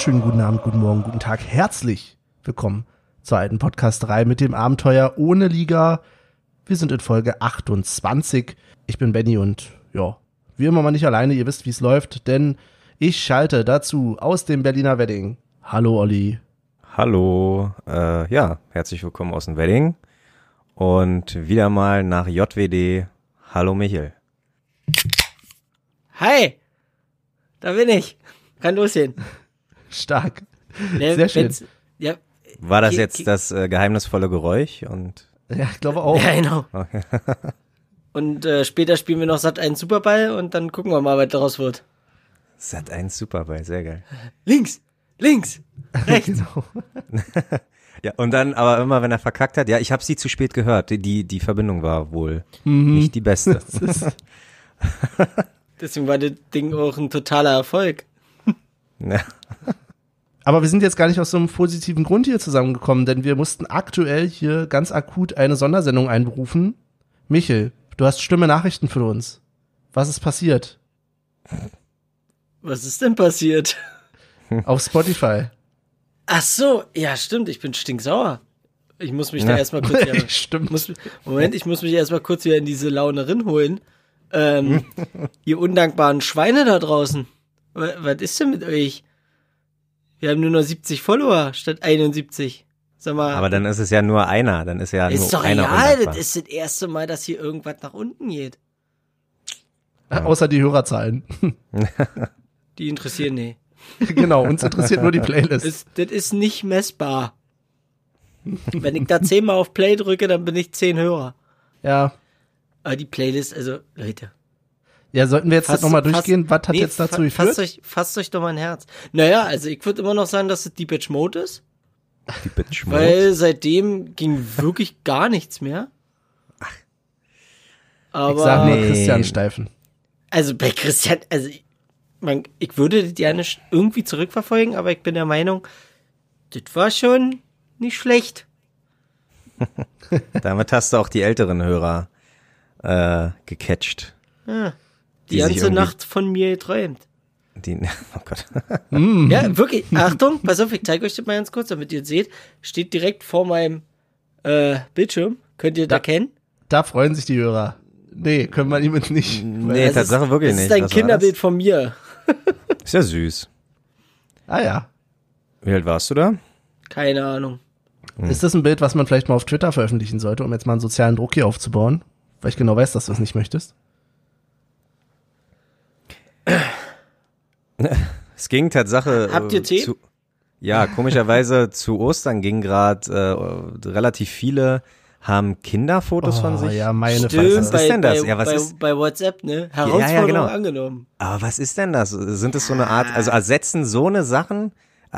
wunderschönen guten Abend, guten Morgen, guten Tag. Herzlich willkommen zur alten Podcast 3 mit dem Abenteuer ohne Liga. Wir sind in Folge 28. Ich bin Benny und ja, wie immer mal nicht alleine. Ihr wisst, wie es läuft, denn ich schalte dazu aus dem Berliner Wedding. Hallo Olli. Hallo, äh, ja, herzlich willkommen aus dem Wedding und wieder mal nach JWD. Hallo Michel. Hi, da bin ich. Kann losgehen. Stark. Ne, Sehr schön. Ja, War das jetzt das äh, geheimnisvolle Geräusch? Und Ja, ich glaube auch. ja, genau. Und äh, später spielen wir noch satt einen Superball und dann gucken wir mal, was daraus wird. Sat 1 Superball, sehr geil. Links, links, rechts. Genau. Ja, und dann aber immer, wenn er verkackt hat, ja, ich habe sie zu spät gehört. Die, die, Verbindung war wohl Mhm. nicht die beste. Deswegen war das Ding auch ein totaler Erfolg. Ja. Aber wir sind jetzt gar nicht aus so einem positiven Grund hier zusammengekommen, denn wir mussten aktuell hier ganz akut eine Sondersendung einberufen. Michel, du hast schlimme Nachrichten für uns. Was ist passiert? Was ist denn passiert? Auf Spotify. Ach so, ja, stimmt, ich bin stinksauer. Ich muss mich da Ja. erstmal kurz wieder, Stimmt. muss, Moment, ich muss mich erstmal kurz wieder in diese Laune holen. Ähm, ihr undankbaren Schweine da draußen. Wa- Was ist denn mit euch? Wir haben nur noch 70 Follower statt 71. Sag mal, Aber dann ist es ja nur einer, dann ist ja ist nur doch einer egal, undankbar. das ist das erste Mal, dass hier irgendwas nach unten geht. Außer die Hörerzahlen. Die interessieren nee. genau, uns interessiert nur die Playlist. Das, das ist nicht messbar. Wenn ich da zehnmal auf Play drücke, dann bin ich zehn Hörer. Ja. Aber die Playlist, also, Leute. Ja, sollten wir jetzt Fasst- nochmal fasst- durchgehen, was hat nee, jetzt dazu geführt? Fasst euch, fasst euch doch mal ein Herz. Naja, also ich würde immer noch sagen, dass es Deep Mode ist, Die Bitch Mode. weil seitdem ging wirklich gar nichts mehr. Aber, ich sag nur Nee. Christian Steifen. also bei Christian, also ich, man, ich würde das gerne irgendwie zurückverfolgen, aber ich bin der Meinung, das war schon nicht schlecht. Damit hast du auch die älteren Hörer äh, gecatcht. Ja. Die, ganze Nacht von mir geträumt. Die, oh Gott. Ja, wirklich. Achtung, pass auf, ich zeige euch das mal ganz kurz, damit ihr es seht. Steht direkt vor meinem äh, Bildschirm. Könnt ihr da erkennen? Da freuen sich die Hörer. Nee, können wir jetzt nicht. Nee, Das Tatsache ist, wirklich das nicht. ist ein Was Kinderbild von mir. das? Ist ja süß. Ah ja. Wie alt warst du da? Keine Ahnung. Ist das ein Bild, was man vielleicht mal auf Twitter veröffentlichen sollte, um jetzt mal einen sozialen Druck hier aufzubauen? Weil ich genau weiß, dass du es nicht möchtest. Es ging Tatsache. Habt ihr äh, Tee? Zu, ja, komischerweise zu Ostern ging gerade äh, relativ viele haben Kinderfotos von sich. Oh, ja, meine Stimmt. Was ist bei, denn das? Bei, Ja, was bei, ist- bei WhatsApp, ne? Herausforderung genau. angenommen. Aber was ist denn das? Sind es so eine Art, also ersetzen so eine Sachen,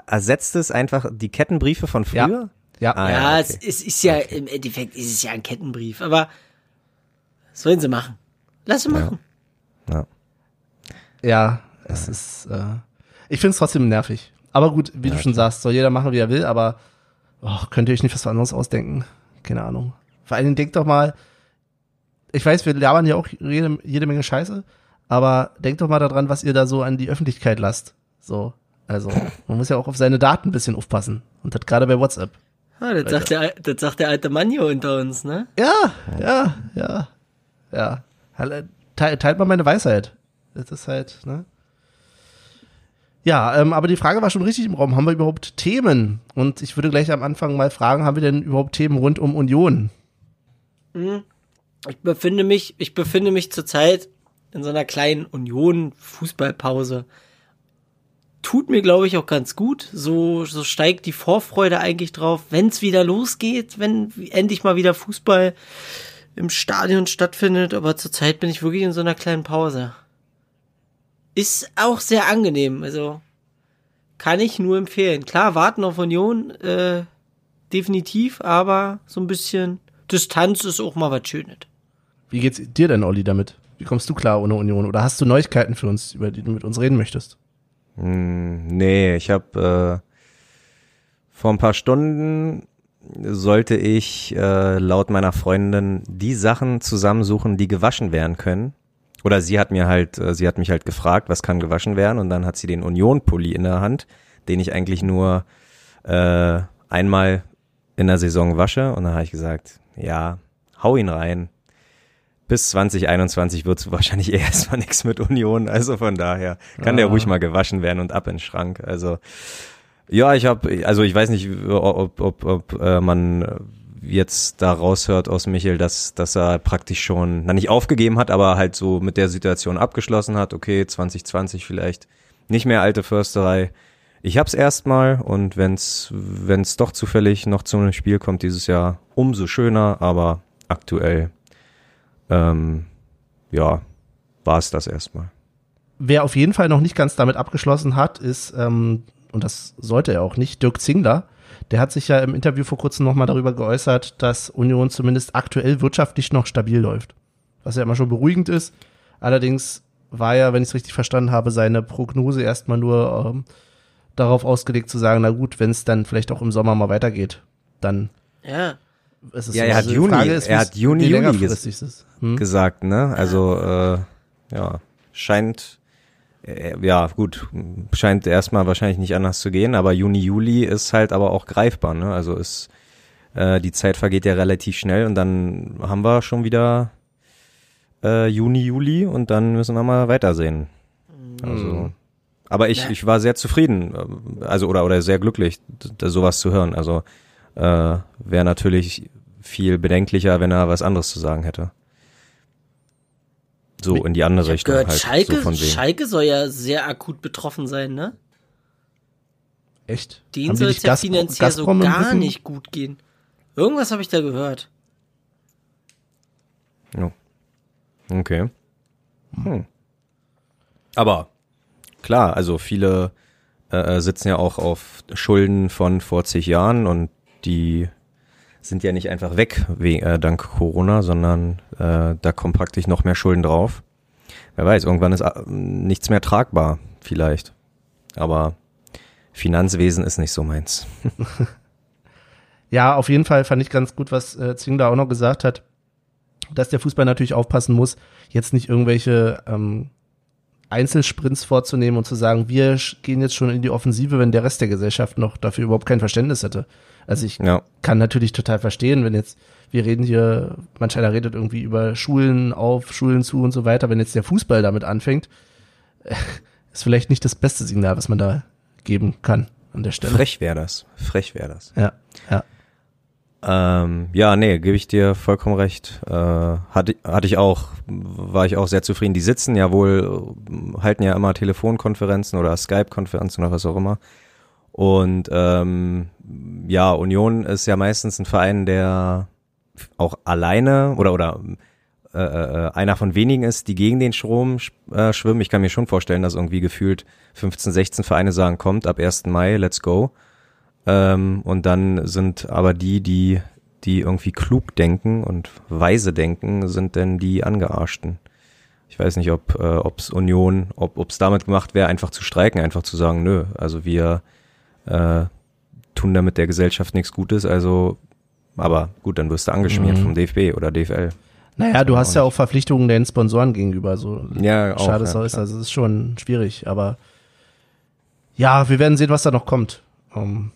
ersetzt es einfach die Kettenbriefe von Ja. früher? Ja. Ah, ja, ja, es, okay. es ist ja, im Endeffekt ist es ja ein Kettenbrief, aber was sollen sie machen? Lass sie machen. Ja. Ja, es ist. Äh, ich finde es trotzdem nervig. Aber gut, wie du schon sagst, soll jeder machen, wie er will, aber oh, könnt ihr euch nicht was anderes ausdenken? Keine Ahnung. Vor allen Dingen denkt doch mal, ich weiß, wir labern ja auch jede, jede Menge Scheiße, aber denkt doch mal daran, was ihr da so an die Öffentlichkeit lasst. So. Also, man muss ja auch auf seine Daten ein bisschen aufpassen. Und das gerade bei WhatsApp. Ah, das, sagt der, das sagt der alte Mann hier unter uns, ne? Ja, ja, ja, ja. Teilt mal meine Weisheit. Das ist halt, ne? Ja, ähm, aber die Frage war schon richtig im Raum. Haben wir überhaupt Themen? Und ich würde gleich am Anfang mal fragen, haben wir denn überhaupt Themen rund um Union? Ich befinde mich, ich befinde mich zurzeit in so einer kleinen Union-Fußballpause. Tut mir, glaube ich, auch ganz gut. So, so steigt die Vorfreude eigentlich drauf, wenn es wieder losgeht, wenn endlich mal wieder Fußball im Stadion stattfindet. Aber zurzeit bin ich wirklich in so einer kleinen Pause. Ist auch sehr angenehm. Also kann ich nur empfehlen. Klar, warten auf Union, äh, definitiv, aber so ein bisschen Distanz ist auch mal was Schönes. Wie geht's dir denn, Olli, damit? Wie kommst du klar ohne Union? Oder hast du Neuigkeiten für uns, über die du mit uns reden möchtest? Hm, nee, ich habe äh, vor ein paar Stunden sollte ich äh, laut meiner Freundin die Sachen zusammensuchen, die gewaschen werden können. Oder sie hat mir halt, äh, sie hat mich halt gefragt, was kann gewaschen werden und dann hat sie den Union-Pulli in der Hand, den ich eigentlich nur äh, einmal in der Saison wasche. Und dann habe ich gesagt, ja, hau ihn rein. Bis 2021 wird es wahrscheinlich eh erstmal nichts mit Union. Also von daher kann ah. der ruhig mal gewaschen werden und ab in den Schrank. Also ja, ich habe, also ich weiß nicht, ob, ob, ob äh, man jetzt da raushört aus Michel, dass, dass er praktisch schon, na nicht aufgegeben hat, aber halt so mit der Situation abgeschlossen hat. Okay, 2020 vielleicht nicht mehr alte Försterei. Ich hab's erstmal und wenn's, wenn's doch zufällig noch zu einem Spiel kommt dieses Jahr, umso schöner, aber aktuell, ähm, ja, war es das erstmal. Wer auf jeden Fall noch nicht ganz damit abgeschlossen hat, ist, ähm, und das sollte er auch nicht, Dirk Zingler. Der hat sich ja im Interview vor kurzem nochmal darüber geäußert, dass Union zumindest aktuell wirtschaftlich noch stabil läuft. Was ja immer schon beruhigend ist. Allerdings war ja, wenn ich es richtig verstanden habe, seine Prognose erstmal nur ähm, darauf ausgelegt zu sagen, na gut, wenn es dann vielleicht auch im Sommer mal weitergeht, dann ja. ist es ja, so. er hat Juni, ist, er hat Juni, Juli ges hm? gesagt, ne? Also äh, ja, scheint ja, gut, scheint erstmal wahrscheinlich nicht anders zu gehen, aber Juni, Juli ist halt aber auch greifbar, ne? Also ist, äh, die Zeit vergeht ja relativ schnell und dann haben wir schon wieder äh, Juni, Juli und dann müssen wir mal weitersehen. Also, mhm. aber ich, ich war sehr zufrieden, äh, also oder, oder sehr glücklich, sowas zu hören. Also äh, wäre natürlich viel bedenklicher, wenn er was anderes zu sagen hätte. So in die andere Richtung. Gehört, halt, Schalke, so Schalke soll ja sehr akut betroffen sein, ne? Echt? Den soll es ja finanziell so gar nicht gut gehen. Irgendwas habe ich da gehört. Ja. Okay. Hm. Aber klar, also viele äh, sitzen ja auch auf Schulden von vor zig Jahren und die sind ja nicht einfach weg wegen, äh, dank Corona, sondern äh, da kommen praktisch noch mehr Schulden drauf. Wer weiß, irgendwann ist äh, nichts mehr tragbar, vielleicht. Aber Finanzwesen ist nicht so meins. ja, auf jeden Fall fand ich ganz gut, was äh, Zwingler auch noch gesagt hat, dass der Fußball natürlich aufpassen muss, jetzt nicht irgendwelche ähm, Einzelsprints vorzunehmen und zu sagen, wir gehen jetzt schon in die Offensive, wenn der Rest der Gesellschaft noch dafür überhaupt kein Verständnis hätte. Also ich ja. kann natürlich total verstehen, wenn jetzt, wir reden hier, manch einer redet irgendwie über Schulen auf, Schulen zu und so weiter, wenn jetzt der Fußball damit anfängt, ist vielleicht nicht das beste Signal, was man da geben kann an der Stelle. Frech wäre das. Frech wäre das. Ja, ja. Ähm, ja, nee, gebe ich dir vollkommen recht. Äh, hatte, hatte ich auch, war ich auch sehr zufrieden. Die sitzen ja wohl, halten ja immer Telefonkonferenzen oder Skype-Konferenzen oder was auch immer. Und ähm, ja, Union ist ja meistens ein Verein, der auch alleine oder oder äh, äh, einer von wenigen ist, die gegen den Strom äh, schwimmen. Ich kann mir schon vorstellen, dass irgendwie gefühlt 15, 16 Vereine sagen, kommt ab 1. Mai, let's go. Ähm, und dann sind aber die, die, die irgendwie klug denken und weise denken, sind denn die Angearschten. Ich weiß nicht, ob äh, ob's Union, ob es damit gemacht wäre, einfach zu streiken, einfach zu sagen, nö, also wir äh, tun damit der Gesellschaft nichts Gutes, also, aber gut, dann wirst du angeschmiert mhm. vom DFB oder DFL. Naja, du hast ja auch Verpflichtungen den Sponsoren gegenüber, so ja, auch, schade es ja, ist, also es ist schon schwierig, aber ja, wir werden sehen, was da noch kommt. Um, ähm,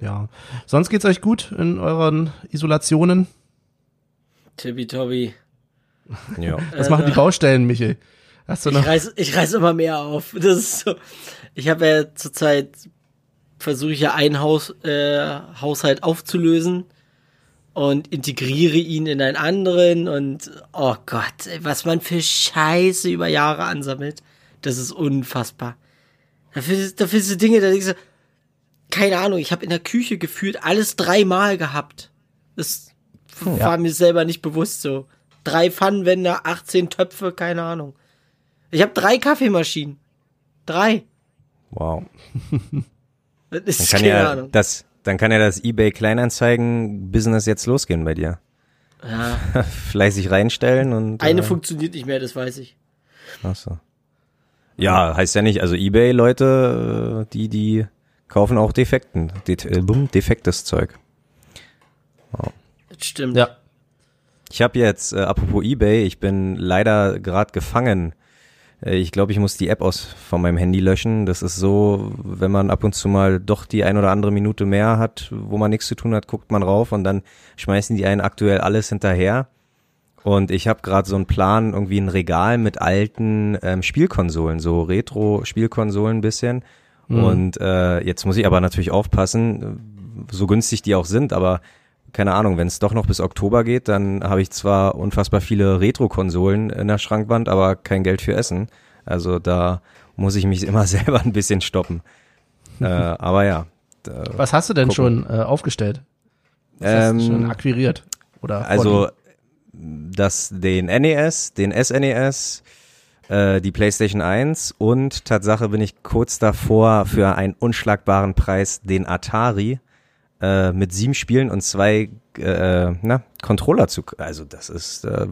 ja. Sonst geht's euch gut in euren Isolationen? Tibi-Tobi. Ja. Was machen die Baustellen, Michel? Hast du noch? Ich reiß, ich reiß immer mehr auf. Das ist so. Ich habe ja zurzeit versuche ich ja einen Haus, äh, Haushalt aufzulösen und integriere ihn in einen anderen und oh Gott, was man für Scheiße über Jahre ansammelt, das ist unfassbar. Dafür, dafür sind Dinge, da denkst du, keine Ahnung, ich habe in der Küche gefühlt alles dreimal gehabt. Das ja. war mir selber nicht bewusst so. Drei Pfannenwände, 18 Töpfe, keine Ahnung. Ich habe drei Kaffeemaschinen. Drei. Wow. Das ist kann ja Ahnung. das, dann kann ja das eBay Kleinanzeigen Business jetzt losgehen bei dir. Ja. Fleißig reinstellen und. Eine äh, funktioniert nicht mehr, das weiß ich. Ach so. Ja, heißt ja nicht, also eBay Leute, äh, die, die kaufen auch Defekten, De äh, defektes Zeug. Oh. Das stimmt. Ja. Ich habe jetzt, äh, apropos eBay, ich bin leider gerade gefangen Äh, Ich glaube, ich muss die App aus von meinem Handy löschen. Das ist so, wenn man ab und zu mal doch die ein oder andere Minute mehr hat, wo man nichts zu tun hat, guckt man rauf und dann schmeißen die einen aktuell alles hinterher. Und ich habe gerade so einen Plan, irgendwie ein Regal mit alten ähm, Spielkonsolen, so Retro-Spielkonsolen ein bisschen. Und äh, jetzt muss ich aber natürlich aufpassen, so günstig die auch sind, aber keine Ahnung, wenn es doch noch bis Oktober geht, dann habe ich zwar unfassbar viele Retro-Konsolen in der Schrankwand, aber kein Geld für Essen. Also da muss ich mich immer selber ein bisschen stoppen. äh, aber ja. Was hast du denn Gucken. schon äh, aufgestellt? Was hast du Ähm, schon akquiriert? Oder Also das, den NES, den SNES, äh, die PlayStation 1 und Tatsache bin ich kurz davor für einen unschlagbaren Preis den Atari äh, mit sieben Spielen und zwei äh, na, Controller zu. Also das ist äh,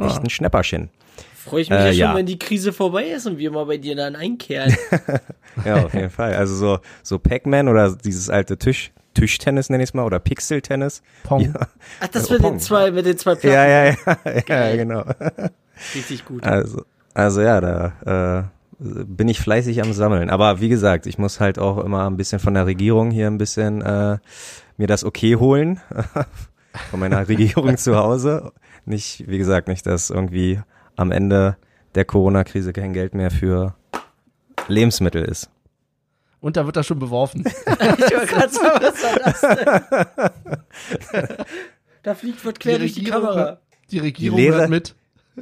echt ein Schnäpperchen. Freue ich mich Äh, ja schon, ja. wenn die Krise vorbei ist und wir mal bei dir dann einkehren. Ja, auf jeden Fall. Also so, so Pac-Man oder dieses alte Tisch, Tischtennis nenne ich es mal, oder Pixel-Tennis. Pong. Ach, das Ja, mit Pong. den zwei, mit den zwei Platten. Ja, ja, ja, ja, genau. Richtig gut. Also, also ja, da äh, bin ich fleißig am Sammeln. Aber wie gesagt, ich muss halt auch immer ein bisschen von der Regierung hier ein bisschen äh, mir das Okay holen. von meiner Regierung zu Hause. Nicht, wie gesagt, nicht, dass irgendwie am Ende der Corona-Krise kein Geld mehr für Lebensmittel ist. Und da wird er schon beworfen. Ich wollte gerade sagen, was war das denn? da fliegt was quer durch die Kamera. die Regierung Die hört mit.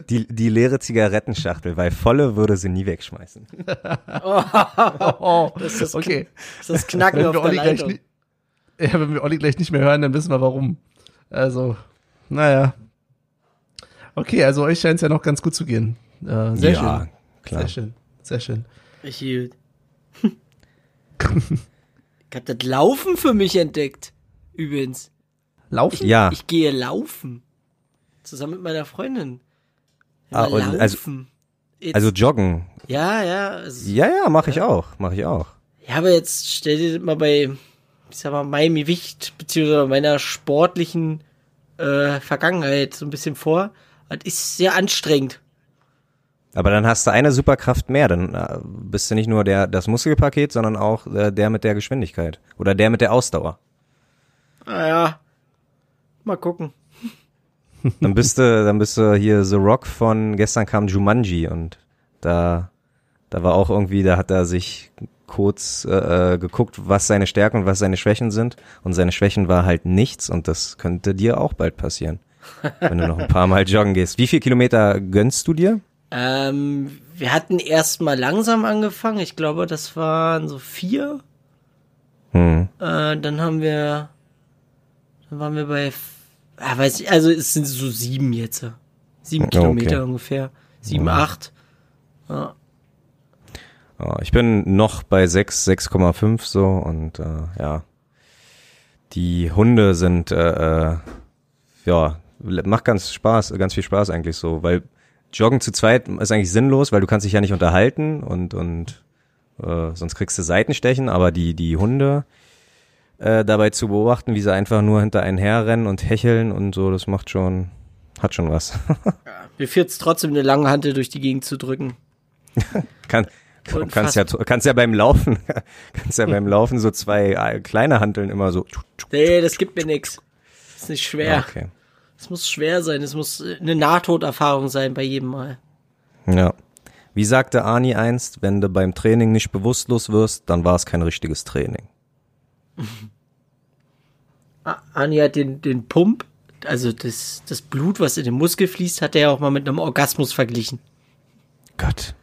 Die, die leere Zigarettenschachtel, weil volle würde sie nie wegschmeißen. Oh, Das ist okay. das, ist Knacken Wenn auf wir, der Olli gleich Leitung. ja, wenn wir Olli gleich nicht mehr hören, dann wissen wir warum. Also, naja. Okay, also euch scheint es ja noch ganz gut zu gehen. Äh, sehr ja, schön. klar. Sehr schön. Sehr schön. Richtig gut. ich hab das Laufen für mich entdeckt. Übrigens. Laufen? Ja, Ich gehe laufen. Zusammen mit meiner Freundin. Ah, und also- laufen. Jetzt, also joggen. ja, ja. Also, Ja, ja, mache ich auch, mache ich auch. Ja, aber jetzt stell dir mal bei, ich sag mal, meinem Gewicht, beziehungsweise meiner sportlichen äh, Vergangenheit so ein bisschen vor. Das ist sehr anstrengend. Aber dann hast du eine Superkraft mehr, dann äh, bist du nicht nur der das Muskelpaket, sondern auch äh, der mit der Geschwindigkeit oder der mit der Ausdauer. Naja. Mal gucken. Dann bist du dann bist du hier The Rock von gestern kam Jumanji und da da war auch irgendwie, da hat er sich kurz äh, äh, geguckt, was seine Stärken und was seine Schwächen sind und seine Schwächen war halt nichts und das könnte dir auch bald passieren, wenn du noch ein paar Mal joggen gehst. Wie viel Kilometer gönnst du dir? Ähm, wir hatten erst mal langsam angefangen. Ich glaube, das waren so vier. Hm. Äh, dann haben wir, dann waren wir bei, ah, weiß ich, also es sind so sieben jetzt. Sieben Okay. Kilometer ungefähr. Sieben, acht. Ja. Ja, ich bin noch bei 6, 6,5 so und äh, ja. Die Hunde sind äh, äh, ja, macht ganz Spaß, ganz viel Spaß eigentlich so, weil Joggen zu zweit ist eigentlich sinnlos, weil du kannst dich ja nicht unterhalten und und äh, sonst kriegst du Seitenstechen, aber die die Hunde äh, dabei zu beobachten, wie sie einfach nur hinter einen herrennen und hecheln und so, das macht schon hat schon was. Mir fehlt trotzdem eine lange Hantel durch die Gegend zu drücken. Kann, kannst ja, kannst ja beim Laufen, kannst ja beim Laufen so zwei äh, kleine Hanteln immer so. Nee, das gibt mir nix. Das ist nicht schwer. Okay. Es muss schwer sein. Es muss eine Nahtoderfahrung sein bei jedem Mal. Ja. Wie sagte Ani einst, wenn du beim Training nicht bewusstlos wirst, dann war es kein richtiges Training. A- Ani hat den, den Pump, also das, das Blut, was in den Muskel fließt, hat er ja auch mal mit einem Orgasmus verglichen. Gott.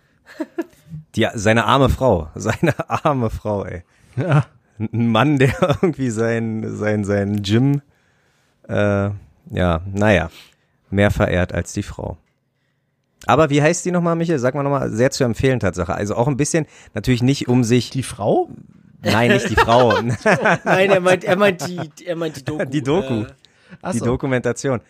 Die, seine arme Frau, seine arme Frau, ey. Ja. Ein Mann, der irgendwie sein, sein, sein Gym, äh, ja, naja, mehr verehrt als die Frau. Aber wie heißt die nochmal, Michael? Sag mal nochmal, sehr zu empfehlen, Tatsache. Also auch ein bisschen, natürlich nicht um sich, Die Frau? Nein, nicht die Frau, Nein, er meint, er meint die, er meint die Doku. die Doku, Äh, die. Dokumentation.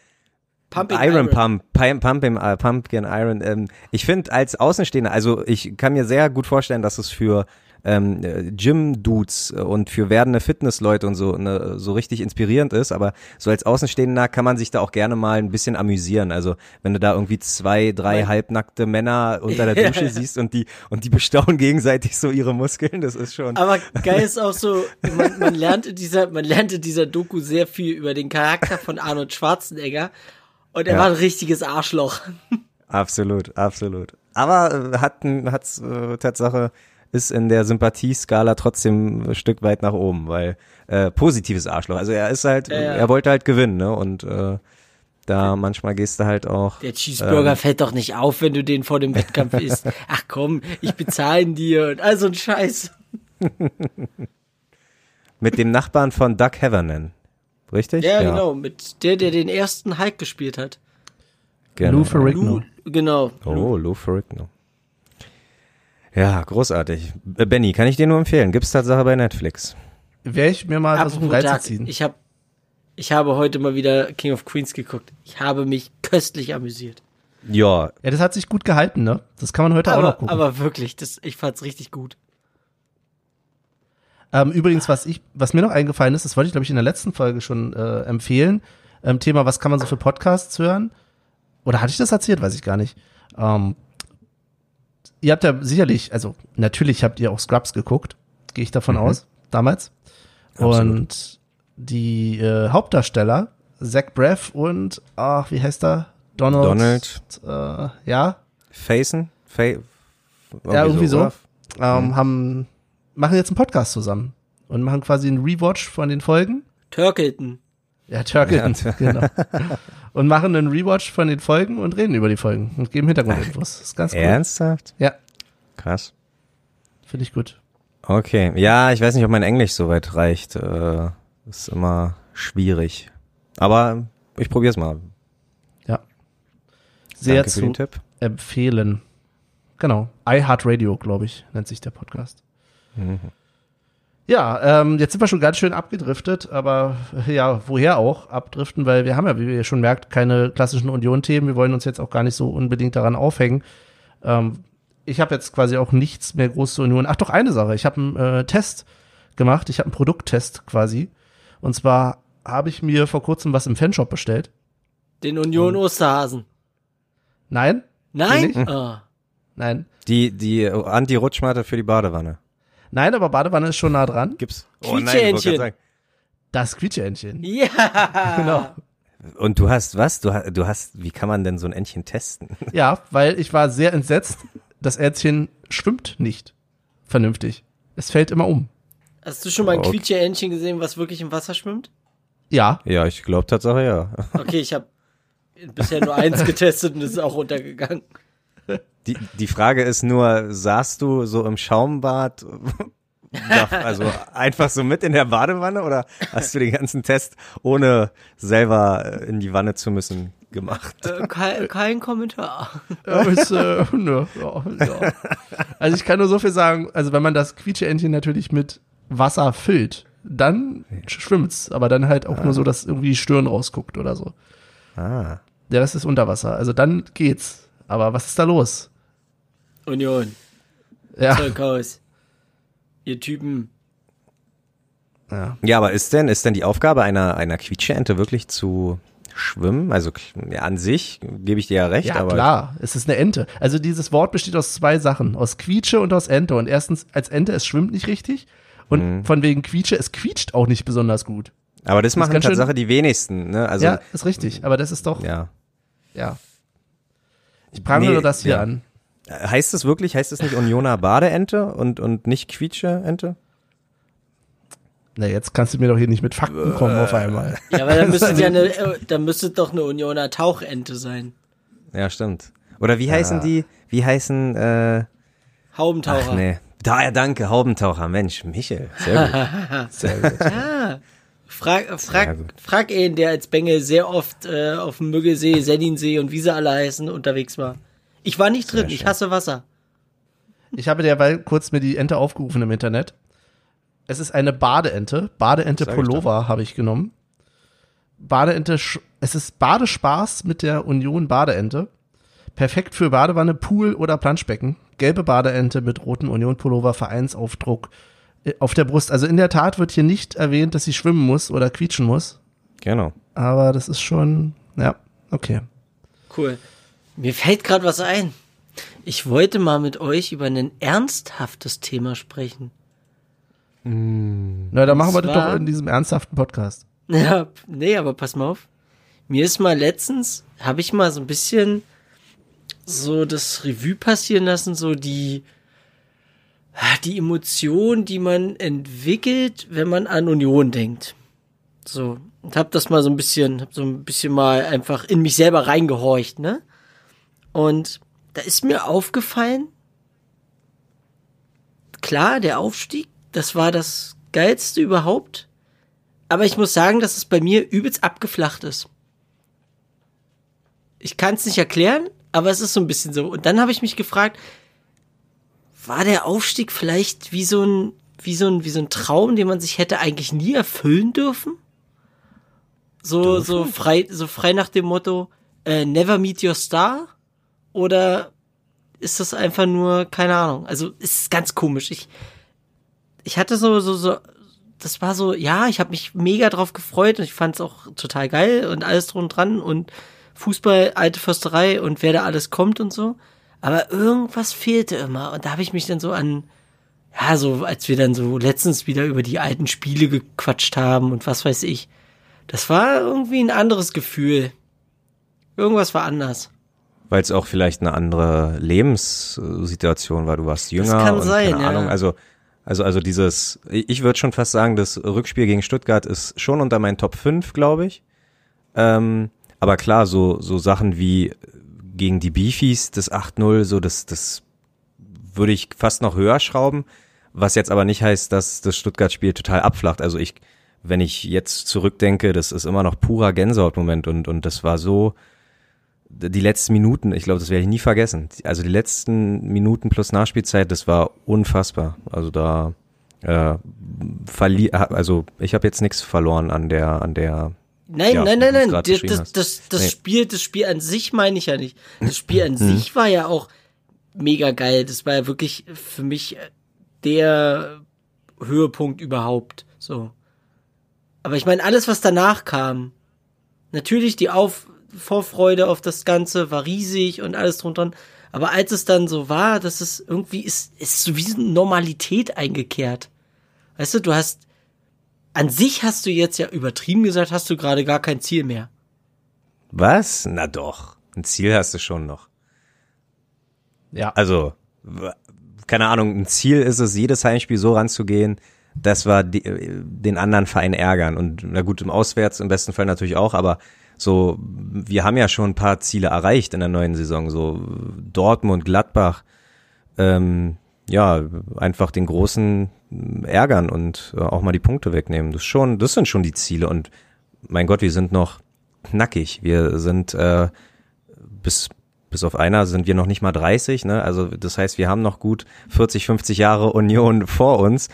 Pumping Iron, Pump, Pump, Pump im, äh, Pumpkin Iron. Ähm, ich finde als Außenstehender, also ich kann mir sehr gut vorstellen, dass es für ähm, äh, Gym-Dudes und für werdende Fitnessleute und so ne, so richtig inspirierend ist, aber so als Außenstehender kann man sich da auch gerne mal ein bisschen amüsieren. Also wenn du da irgendwie zwei, drei Mein- halbnackte Männer unter der Dusche siehst und die und die bestaunen gegenseitig so ihre Muskeln, das ist schon. Aber geil ist auch so, man, man lernt in dieser, man lernt in dieser Doku sehr viel über den Charakter von Arnold Schwarzenegger. Und er Ja. war ein richtiges Arschloch. Absolut, absolut. Aber äh, hat, hat's äh, Tatsache ist in der Sympathieskala trotzdem ein Stück weit nach oben, weil äh, positives Arschloch. Also er ist halt, Ja, ja. er wollte halt gewinnen, ne? Und äh, da manchmal gehst du halt auch. Der Cheeseburger Ähm. fällt doch nicht auf, wenn du den vor dem Wettkampf isst. Ach komm, ich bezahle ihn dir und all so ein Scheiß. Mit dem Nachbarn von Doug Havernan. Richtig? Ja, genau, mit der, der den ersten Hulk gespielt hat. genau. Lou Ferrigno. Lu, genau. Oh, Lou Ferrigno. Ja, großartig. Äh, Benny, kann ich dir nur empfehlen. Gibt's Tatsache bei Netflix. Werde ich mir mal versuchen reinzuziehen. ich habe ich habe heute mal wieder King of Queens geguckt. Ich habe mich köstlich amüsiert. Ja, Ja, das hat sich gut gehalten, ne? Das kann man heute auch noch Aber, gucken. aber wirklich, das, ich fand's richtig gut. Ähm, übrigens, was ich, was mir noch eingefallen ist, das wollte ich, glaube ich, in der letzten Folge schon äh, empfehlen. Ähm, Thema, was kann man so für Podcasts hören? Oder hatte ich das erzählt? Weiß ich gar nicht. Ähm, ihr habt ja sicherlich, also natürlich habt ihr auch Scrubs geguckt, gehe ich davon aus, damals. Absolut. Und die äh, Hauptdarsteller, Zach Braff und, ach, wie heißt er? Donald. Donald. Äh, ja, Facen? Fa Ja, irgendwie so. ähm, haben, machen jetzt einen Podcast zusammen und machen quasi einen Rewatch von den Folgen. Turkelton. Ja, Turkleton, Ja. genau. Und machen einen Rewatch von den Folgen und reden über die Folgen und geben Hintergrundinfos. Das ist ganz cool. Ernsthaft? Ja, Krass. finde ich gut. Okay. Ja, ich weiß nicht, ob mein Englisch so weit reicht. Äh, ist immer schwierig. Aber ich probier's mal. Ja. Sehr Danke zu empfehlen. Genau. iHeartRadio, glaube ich, nennt sich der Podcast. Mhm. Ja, ähm, jetzt sind wir schon ganz schön abgedriftet, aber ja, woher auch abdriften, weil wir haben ja, wie ihr schon merkt, keine klassischen Union-Themen. Wir wollen uns jetzt auch gar nicht so unbedingt daran aufhängen. Ähm, ich habe jetzt quasi auch nichts mehr groß zur Union. Ach doch, eine Sache. Ich habe einen äh, Test gemacht. Ich habe einen Produkttest quasi. Und zwar habe ich mir vor kurzem was im Fanshop bestellt. Den Union Osterhasen. Nein, Nein? Ah. nein, Die, die Anti-Rutschmatte für die Badewanne. Nein, aber Badewanne ist schon nah dran. Gibt's? Quietscheentchen. Das Quietscheentchen. Ja. Genau. Und du hast was? Du, ha- du hast, wie kann man denn so ein Entchen testen? Ja, weil ich war sehr entsetzt. Das Entchen schwimmt nicht vernünftig. Es fällt immer um. Hast du schon mal ein Okay. Quietsche-Entchen gesehen, was wirklich im Wasser schwimmt? Ja, Ja, ich glaube Tatsache ja. Okay, ich habe bisher nur eins getestet und es ist auch runtergegangen. Die, die Frage ist nur, saßt du so im Schaumbad, also einfach so mit in der Badewanne oder hast du den ganzen Test ohne selber äh, in die Wanne zu müssen gemacht? Äh, kein, kein Kommentar. ja, ist, äh, ne, ja, ja. Also ich kann nur so viel sagen, also wenn man das Quietscheentchen natürlich mit Wasser füllt, dann schwimmt's, aber dann halt auch nur so, dass irgendwie die Stirn rausguckt oder so. Ah. Der Rest ist unter Wasser. Also dann geht's. Aber was ist da los? Union, Ja, Zeughaus. Ihr Typen. ja. Ja, aber ist denn, ist denn die Aufgabe einer, einer Quietscheente wirklich zu schwimmen? Also ja, an sich gebe ich dir ja recht, Ja, aber klar, es ist eine Ente. Also dieses Wort besteht aus zwei Sachen, aus Quietsche und aus Ente. Und erstens, als Ente, es schwimmt nicht richtig. Und Mhm. von wegen Quietsche, es quietscht auch nicht besonders gut. aber das machen ganz schön- Tatsache die wenigsten, ne? Also ja, ist richtig. Aber das ist doch, ja. ja. Ich prangere Nee, nur das hier ja. an. Heißt es wirklich, heißt es nicht Unioner Badeente und, und nicht Quietscheente? Na, jetzt kannst du mir doch hier nicht mit Fakten kommen auf einmal. Ja, aber dann müsste ja eine, äh, dann müsste doch eine Unioner Tauchente sein. Ja, stimmt. Oder wie heißen die, wie heißen, äh, Haubentaucher. ach nee. Da, ja, danke, Haubentaucher. Mensch, Michel, sehr gut. Sehr gut. Ja. Frag, Sehr frag, gut. frag ihn, der als Bengel sehr oft äh, auf dem Müggelsee, Senninsee und wie sie alle heißen unterwegs war. Ich war nicht drin, ich schön. hasse Wasser. Ich habe derweil kurz mir die Ente aufgerufen im Internet. Es ist eine Badeente. Badeente Sag ich Pullover habe ich genommen. Badeente, es ist Badespaß mit der Union Badeente. Perfekt für Badewanne, Pool oder Planschbecken. Gelbe Badeente mit roten Union-Pullover, Vereinsaufdruck äh, auf der Brust. Also in der Tat wird hier nicht erwähnt, dass sie schwimmen muss oder quietschen muss. Genau. Aber das ist schon, ja, okay. Cool. Mir fällt gerade was ein. Ich wollte mal mit euch über ein ernsthaftes Thema sprechen. Na, dann machen wir das doch in diesem ernsthaften Podcast. Ja, nee, aber pass mal auf. Mir ist mal letztens, habe ich mal so ein bisschen so das Revue passieren lassen, so die, die Emotion, die man entwickelt, wenn man an Union denkt. So, und hab das mal so ein bisschen, hab so ein bisschen mal einfach in mich selber reingehorcht, ne? Und da ist mir aufgefallen, klar, der Aufstieg, das war das geilste überhaupt. Aber ich muss sagen, dass es bei mir übelst abgeflacht ist. Ich kann es nicht erklären, aber es ist so ein bisschen so. Und dann habe ich mich gefragt, war der Aufstieg vielleicht wie so ein, wie so ein, wie so ein Traum, den man sich hätte eigentlich nie erfüllen dürfen? So, so frei, so frei nach dem Motto, äh, never meet your star? Oder ist das einfach nur, keine Ahnung. Also, es ist ganz komisch. Ich, ich hatte so, so, so, das war so, ja, ich habe mich mega drauf gefreut und ich fand es auch total geil und alles drum und dran und Fußball, alte Försterei und wer da alles kommt und so. Aber irgendwas fehlte immer und da habe ich mich dann so an, ja, so als wir dann so letztens wieder über die alten Spiele gequatscht haben und was weiß ich. Das war irgendwie ein anderes Gefühl. Irgendwas war anders. Weil es auch vielleicht eine andere Lebenssituation war. Du warst jünger kann und sein, keine ja. Ahnung. Also, also, also dieses, ich würde schon fast sagen, das Rückspiel gegen Stuttgart ist schon unter meinen Top 5, glaube ich. Ähm, aber klar, so, so Sachen wie gegen die Beefies, das 8-0, so das, das würde ich fast noch höher schrauben. Was jetzt aber nicht heißt, dass das Stuttgart-Spiel total abflacht. Also ich, wenn ich jetzt zurückdenke, das ist immer noch purer Gänsehautmoment und, und das war so, die letzten Minuten, ich glaube, das werde ich nie vergessen. Also die letzten Minuten plus Nachspielzeit, das war unfassbar. Also da äh, verli also ich habe jetzt nichts verloren an der an der Nein, Ja, nein, nein, nein. Das, das, das, das Nee. Spiel, das Spiel an sich meine ich ja nicht. Das Spiel an sich war ja auch mega geil. Das war ja wirklich für mich der Höhepunkt überhaupt. So. Aber ich meine, alles, was danach kam, natürlich die Auf Vorfreude auf das Ganze war riesig und alles drunter. dran. Aber als es dann so war, dass es irgendwie ist, ist so wie so eine Normalität eingekehrt. Weißt du, du hast, an sich hast du jetzt ja übertrieben gesagt, hast du gerade gar kein Ziel mehr. Was? Na doch. Ein Ziel hast du schon noch. Ja. Also, keine Ahnung, ein Ziel ist es, jedes Heimspiel so ranzugehen, dass wir die, den anderen Verein ärgern. Und na gut, im Auswärts im besten Fall natürlich auch, aber so, wir haben ja schon ein paar Ziele erreicht in der neuen Saison. So Dortmund, Gladbach, ähm, ja, einfach den großen ärgern und äh, auch mal die Punkte wegnehmen. Das schon, das sind schon die Ziele. Und mein Gott, wir sind noch knackig. Wir sind äh, bis bis auf einer sind wir noch nicht mal 30, ne? Also das heißt, wir haben noch gut 40, 50 Jahre Union vor uns.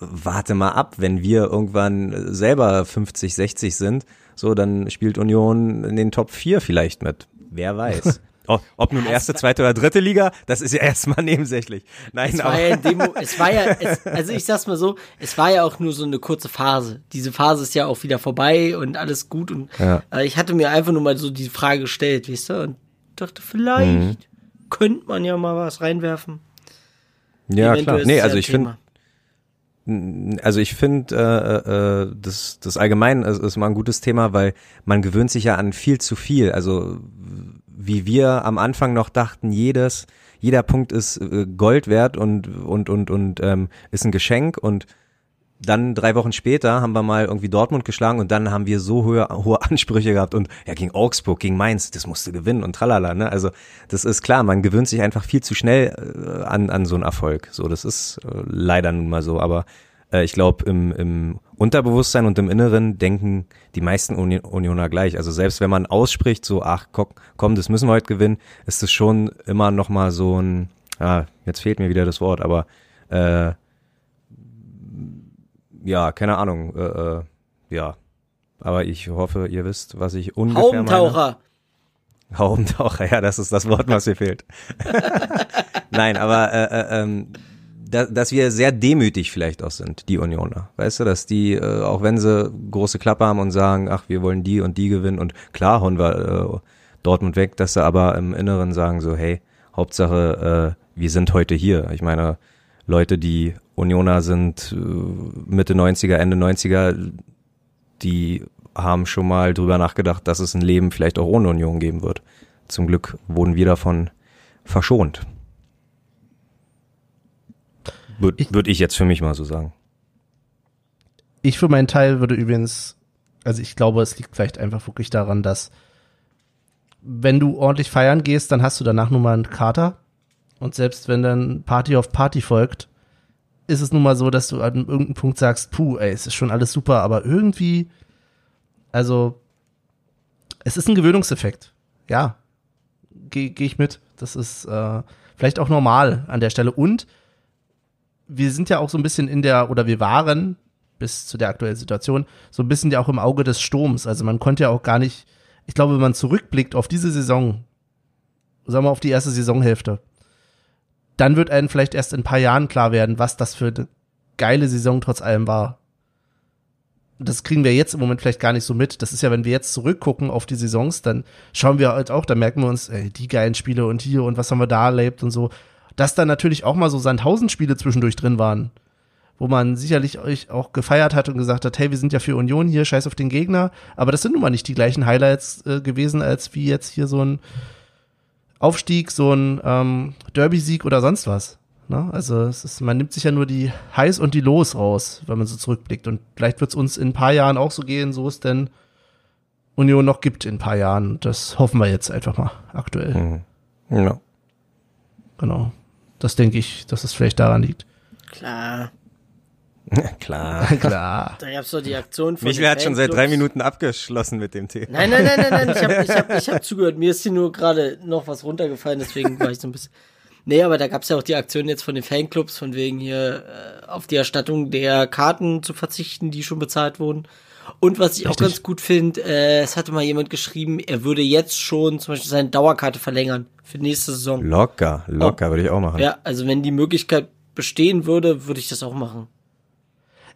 Warte mal ab, wenn wir irgendwann selber 50, 60 sind, so dann spielt Union in den Top 4 vielleicht mit. Wer weiß. Ob, ob nun erste, zweite oder dritte Liga, das ist ja erstmal nebensächlich. Nein, Es war ja in dem, Mo- es war ja, es, also ich sag's mal so, es war ja auch nur so eine kurze Phase. Diese Phase ist ja auch wieder vorbei und alles gut und Ja. äh, ich hatte mir einfach nur mal so die Frage gestellt, weißt du, und dachte, vielleicht Mhm. könnte man ja mal was reinwerfen. ja Eventuell klar. Nee, also ich finde. Also ich finde, äh, äh, das, das allgemein ist, ist mal ein gutes Thema, weil man gewöhnt sich ja an viel zu viel. Also wie wir am Anfang noch dachten, jedes, jeder Punkt ist äh, Gold wert und und und und ähm, ist ein Geschenk und dann drei Wochen später haben wir mal irgendwie Dortmund geschlagen und dann haben wir so hohe, hohe Ansprüche gehabt und ja gegen Augsburg, gegen Mainz, das musste gewinnen und tralala, ne? Also das ist klar, man gewöhnt sich einfach viel zu schnell äh, an, an so einen Erfolg. So, das ist äh, leider nun mal so, aber äh, ich glaube im, im Unterbewusstsein und im Inneren denken die meisten Uni Unioner gleich. Also selbst wenn man ausspricht, so ach komm, das müssen wir heute gewinnen, ist es schon immer noch mal so ein, ah, jetzt fehlt mir wieder das Wort, aber äh, ja, keine Ahnung, äh, äh, ja. Aber ich hoffe, ihr wisst, was ich ungefähr meine. Haubentaucher. Haubentaucher, ja, das ist das Wort, was mir fehlt. Nein, aber äh, äh, ähm, da, dass wir sehr demütig vielleicht auch sind, die Unioner. Weißt du, dass die, äh, auch wenn sie große Klappe haben und sagen, ach, wir wollen die und die gewinnen und klar hauen wir äh, Dortmund weg, dass sie aber im Inneren sagen so, hey, Hauptsache, äh, wir sind heute hier. Ich meine, Leute, die Unioner sind, äh, Mitte 90er, Ende 90er, die haben schon mal drüber nachgedacht, dass es ein Leben vielleicht auch ohne Union geben wird. Zum Glück wurden wir davon verschont. Würde ich, würd ich jetzt für mich mal so sagen. Ich für meinen Teil würde übrigens, also ich glaube, es liegt vielleicht einfach wirklich daran, dass wenn du ordentlich feiern gehst, dann hast du danach nur mal einen Kater. Und selbst wenn dann Party auf Party folgt, ist es nun mal so, dass du an irgendeinem Punkt sagst, puh, ey, es ist schon alles super, aber irgendwie, also, es ist ein Gewöhnungseffekt. Ja, gehe geh ich mit. Das ist äh, vielleicht auch normal an der Stelle. Und wir sind ja auch so ein bisschen in der, oder wir waren bis zu der aktuellen Situation, so ein bisschen ja auch im Auge des Sturms. Also man konnte ja auch gar nicht, ich glaube, wenn man zurückblickt auf diese Saison, sagen wir auf die erste Saisonhälfte, dann wird einem vielleicht erst in ein paar Jahren klar werden, was das für eine geile Saison trotz allem war. Das kriegen wir jetzt im Moment vielleicht gar nicht so mit. Das ist ja, wenn wir jetzt zurückgucken auf die Saisons, dann schauen wir halt auch, da merken wir uns, ey, die geilen Spiele und hier und was haben wir da erlebt und so dass da natürlich auch mal so Sandhausen-Spiele zwischendurch drin waren, wo man sicherlich euch auch gefeiert hat und gesagt hat, hey, wir sind ja für Union hier, scheiß auf den Gegner, aber das sind nun mal nicht die gleichen Highlights äh, gewesen, als wie jetzt hier so ein Aufstieg, so ein ähm, Derby-Sieg oder sonst was. Ne? Also es ist, man nimmt sich ja nur die Heiß und die Los raus, wenn man so zurückblickt. Und vielleicht wird es uns in ein paar Jahren auch so gehen, so es denn Union noch gibt in ein paar Jahren. Das hoffen wir jetzt einfach mal aktuell. Mhm. Ja. Genau. Das denke ich, dass es vielleicht daran liegt. Klar. Klar. Klar. Da gab's doch die Aktion von. Michael hat schon seit drei Minuten abgeschlossen mit dem Thema. Nein, nein, nein, nein, nein. Ich habe ich hab, ich hab zugehört. Mir ist hier nur gerade noch was runtergefallen, deswegen war ich so ein bisschen. Nee, aber da gab's ja auch die Aktion jetzt von den Fanclubs, von wegen hier äh, auf die Erstattung der Karten zu verzichten, die schon bezahlt wurden. Und was ich Richtig. auch ganz gut finde, äh, es hatte mal jemand geschrieben, er würde jetzt schon zum Beispiel seine Dauerkarte verlängern für nächste Saison. Locker, locker, oh. würde ich auch machen. Ja, also wenn die Möglichkeit bestehen würde, würde ich das auch machen.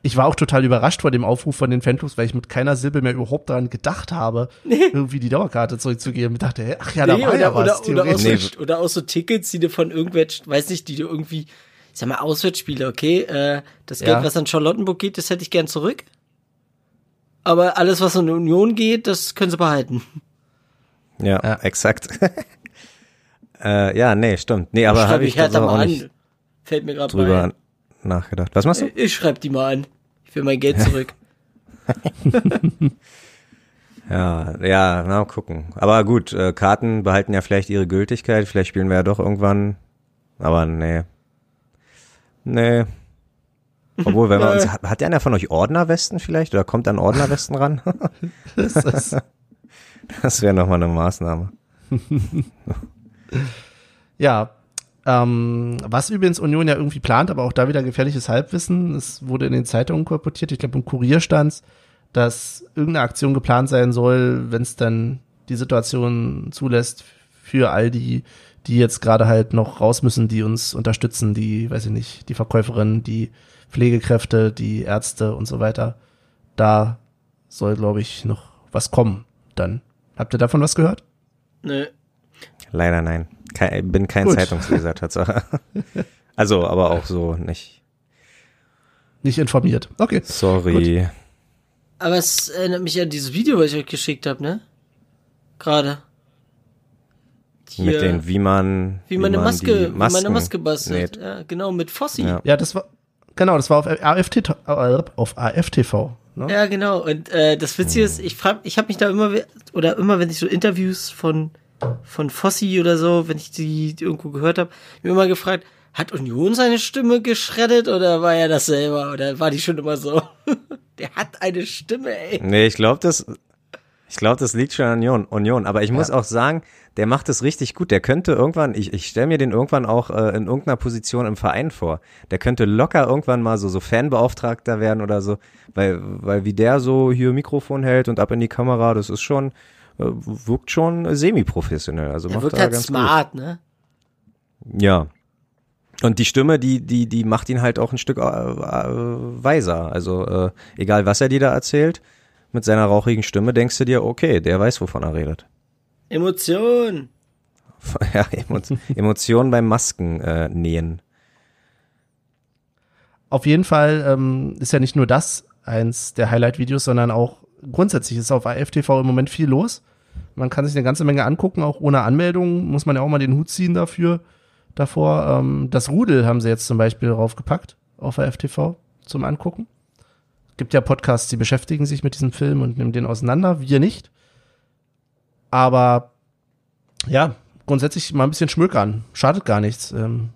Ich war auch total überrascht vor dem Aufruf von den Fanclubs, weil ich mit keiner Silbe mehr überhaupt daran gedacht habe, nee. irgendwie die Dauerkarte zurückzugeben. Ich dachte, ach ja, da nee, war oder, ja was. Oder, oder, auch so, oder auch so Tickets, die du von irgendwelchen, weiß nicht, die du irgendwie, ich sag mal, Auswärtsspiele, okay, äh, das Geld, ja. was an Charlottenburg geht, das hätte ich gern zurück. Aber alles, was in Union geht, das können sie behalten. Ja, ja. exakt. Äh, ja, nee, stimmt. Nee, aber habe ich, ich Hertha mal an. Fällt mir gerade drüber. Nachgedacht. Was machst du? Ich schreib die mal an. Ich will mein Geld zurück. ja, ja, na gucken. Aber gut, äh, Karten behalten ja vielleicht ihre Gültigkeit. Vielleicht spielen wir ja doch irgendwann. Aber nee. Nee. Obwohl, wenn wir uns, hat, hat der einer von euch Ordnerwesten vielleicht? Oder kommt an Ordnerwesten ran? das das wäre nochmal eine Maßnahme. Ja, ähm, was übrigens Union ja irgendwie plant, aber auch da wieder gefährliches Halbwissen. Es wurde in den Zeitungen kolportiert, ich glaube im Kurier stand dass irgendeine Aktion geplant sein soll, wenn es dann die Situation zulässt, für all die, die jetzt gerade halt noch raus müssen, die uns unterstützen, die, weiß ich nicht, die Verkäuferinnen, die Pflegekräfte, die Ärzte und so weiter. Da soll, glaube ich, noch was kommen dann. Habt ihr davon was gehört? Nö. Leider nein. Kein, bin kein Gut. Zeitungsleser, Tatsache. Also, aber auch so nicht. Nicht informiert. Okay. Sorry. Gut. Aber es erinnert mich an dieses Video, was ich euch geschickt habe, ne? Gerade. Mit den, wie man, wie, wie man eine Maske, wie man eine Maske bastelt. Ja, genau, mit Fossi. Ja. ja. das war, genau, das war auf AFT, auf AFTV. Ne? Ja, genau. Und äh, das Witzige ist, ich frag, ich habe mich da immer, oder immer, wenn ich so Interviews von von Fossi oder so, wenn ich die, irgendwo gehört habe, mir immer gefragt, hat Union seine Stimme geschreddet oder war er das selber oder war die schon immer so? Der hat eine Stimme, ey. Nee, ich glaube, das ich glaube, das liegt schon an Union, Union. aber ich ja. muss auch sagen, der macht es richtig gut. Der könnte irgendwann, ich, ich stelle mir den irgendwann auch äh, in irgendeiner Position im Verein vor. Der könnte locker irgendwann mal so so Fanbeauftragter werden oder so, weil weil wie der so hier Mikrofon hält und ab in die Kamera, das ist schon wirkt schon semi-professionell. Also Er macht wirkt er halt ganz smart, ne? gut. Ja. Und die Stimme, die, die, die macht ihn halt auch ein Stück äh, äh, weiser. Also äh, egal, was er dir da erzählt, mit seiner rauchigen Stimme denkst du dir, okay, der weiß, wovon er redet. Emotion. ja, Emo Emotionen beim Masken äh, nähen. Auf jeden Fall ähm, ist ja nicht nur das eins der Highlight-Videos, sondern auch grundsätzlich ist auf AFTV im Moment viel los. Man kann sich eine ganze Menge angucken, auch ohne Anmeldung, muss man ja auch mal den Hut ziehen dafür, davor. Ähm, das Rudel haben sie jetzt zum Beispiel draufgepackt auf AFTV zum Angucken. Gibt ja Podcasts, die beschäftigen sich mit diesem Film und nehmen den auseinander, wir nicht. Aber ja, grundsätzlich mal ein bisschen schmökern. Schadet gar nichts. Ähm,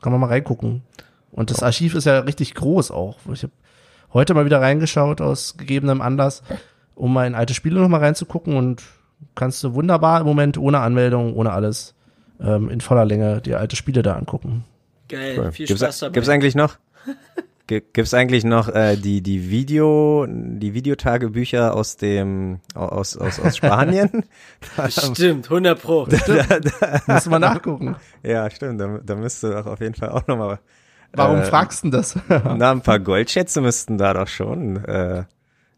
kann man mal reingucken. Und das Archiv ist ja richtig groß auch. Ich habe heute mal wieder reingeschaut aus gegebenem Anlass, um mal in alte Spiele noch mal reinzugucken und kannst du wunderbar im Moment ohne Anmeldung, ohne alles ähm, in voller Länge die alte Spiele da angucken. Geil, Cool. viel Gibt's, Spaß dabei. gibt's eigentlich noch? Gi- Gibt's eigentlich noch äh, die die Video die Videotagebücher aus dem aus aus aus Spanien? Stimmt, 100 Pro. Musst du mal nachgucken. ja, stimmt. Da, da müsste doch auf jeden Fall auch nochmal. Warum äh, fragst du denn das? Na, ein paar Goldschätze müssten da doch schon. Äh,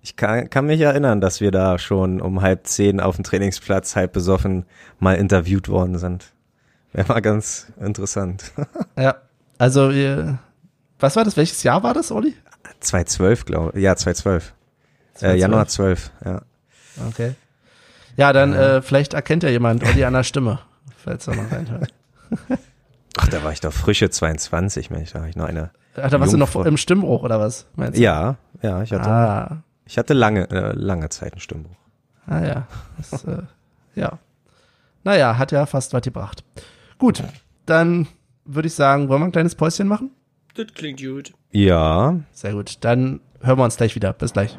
ich kann, kann mich erinnern, dass wir da schon um halb zehn auf dem Trainingsplatz halb besoffen mal interviewt worden sind. Wäre mal ganz interessant. ja, also äh, was war das? Welches Jahr war das, Olli? 2012, glaube ich. Ja, 2012. Äh, 2012. Januar 12, ja. Okay. Ja, dann äh, vielleicht erkennt ja jemand Olli an der Stimme, falls er mal reinhört. Ach, da war ich doch frische 22, Mensch, da war ich noch eine. Ach, da warst du noch Jungfrau. im Stimmbruch oder was? Meinst du? Ja, ja, ich hatte, Ah, ich hatte lange, äh, lange Zeit einen Stimmbruch. ah ja. Das, äh, ja. Naja, hat ja fast was gebracht. Gut, dann würde ich sagen, wollen wir ein kleines Päuschen machen? Das klingt gut. Ja, Sehr gut, dann hören wir uns gleich wieder. Bis gleich.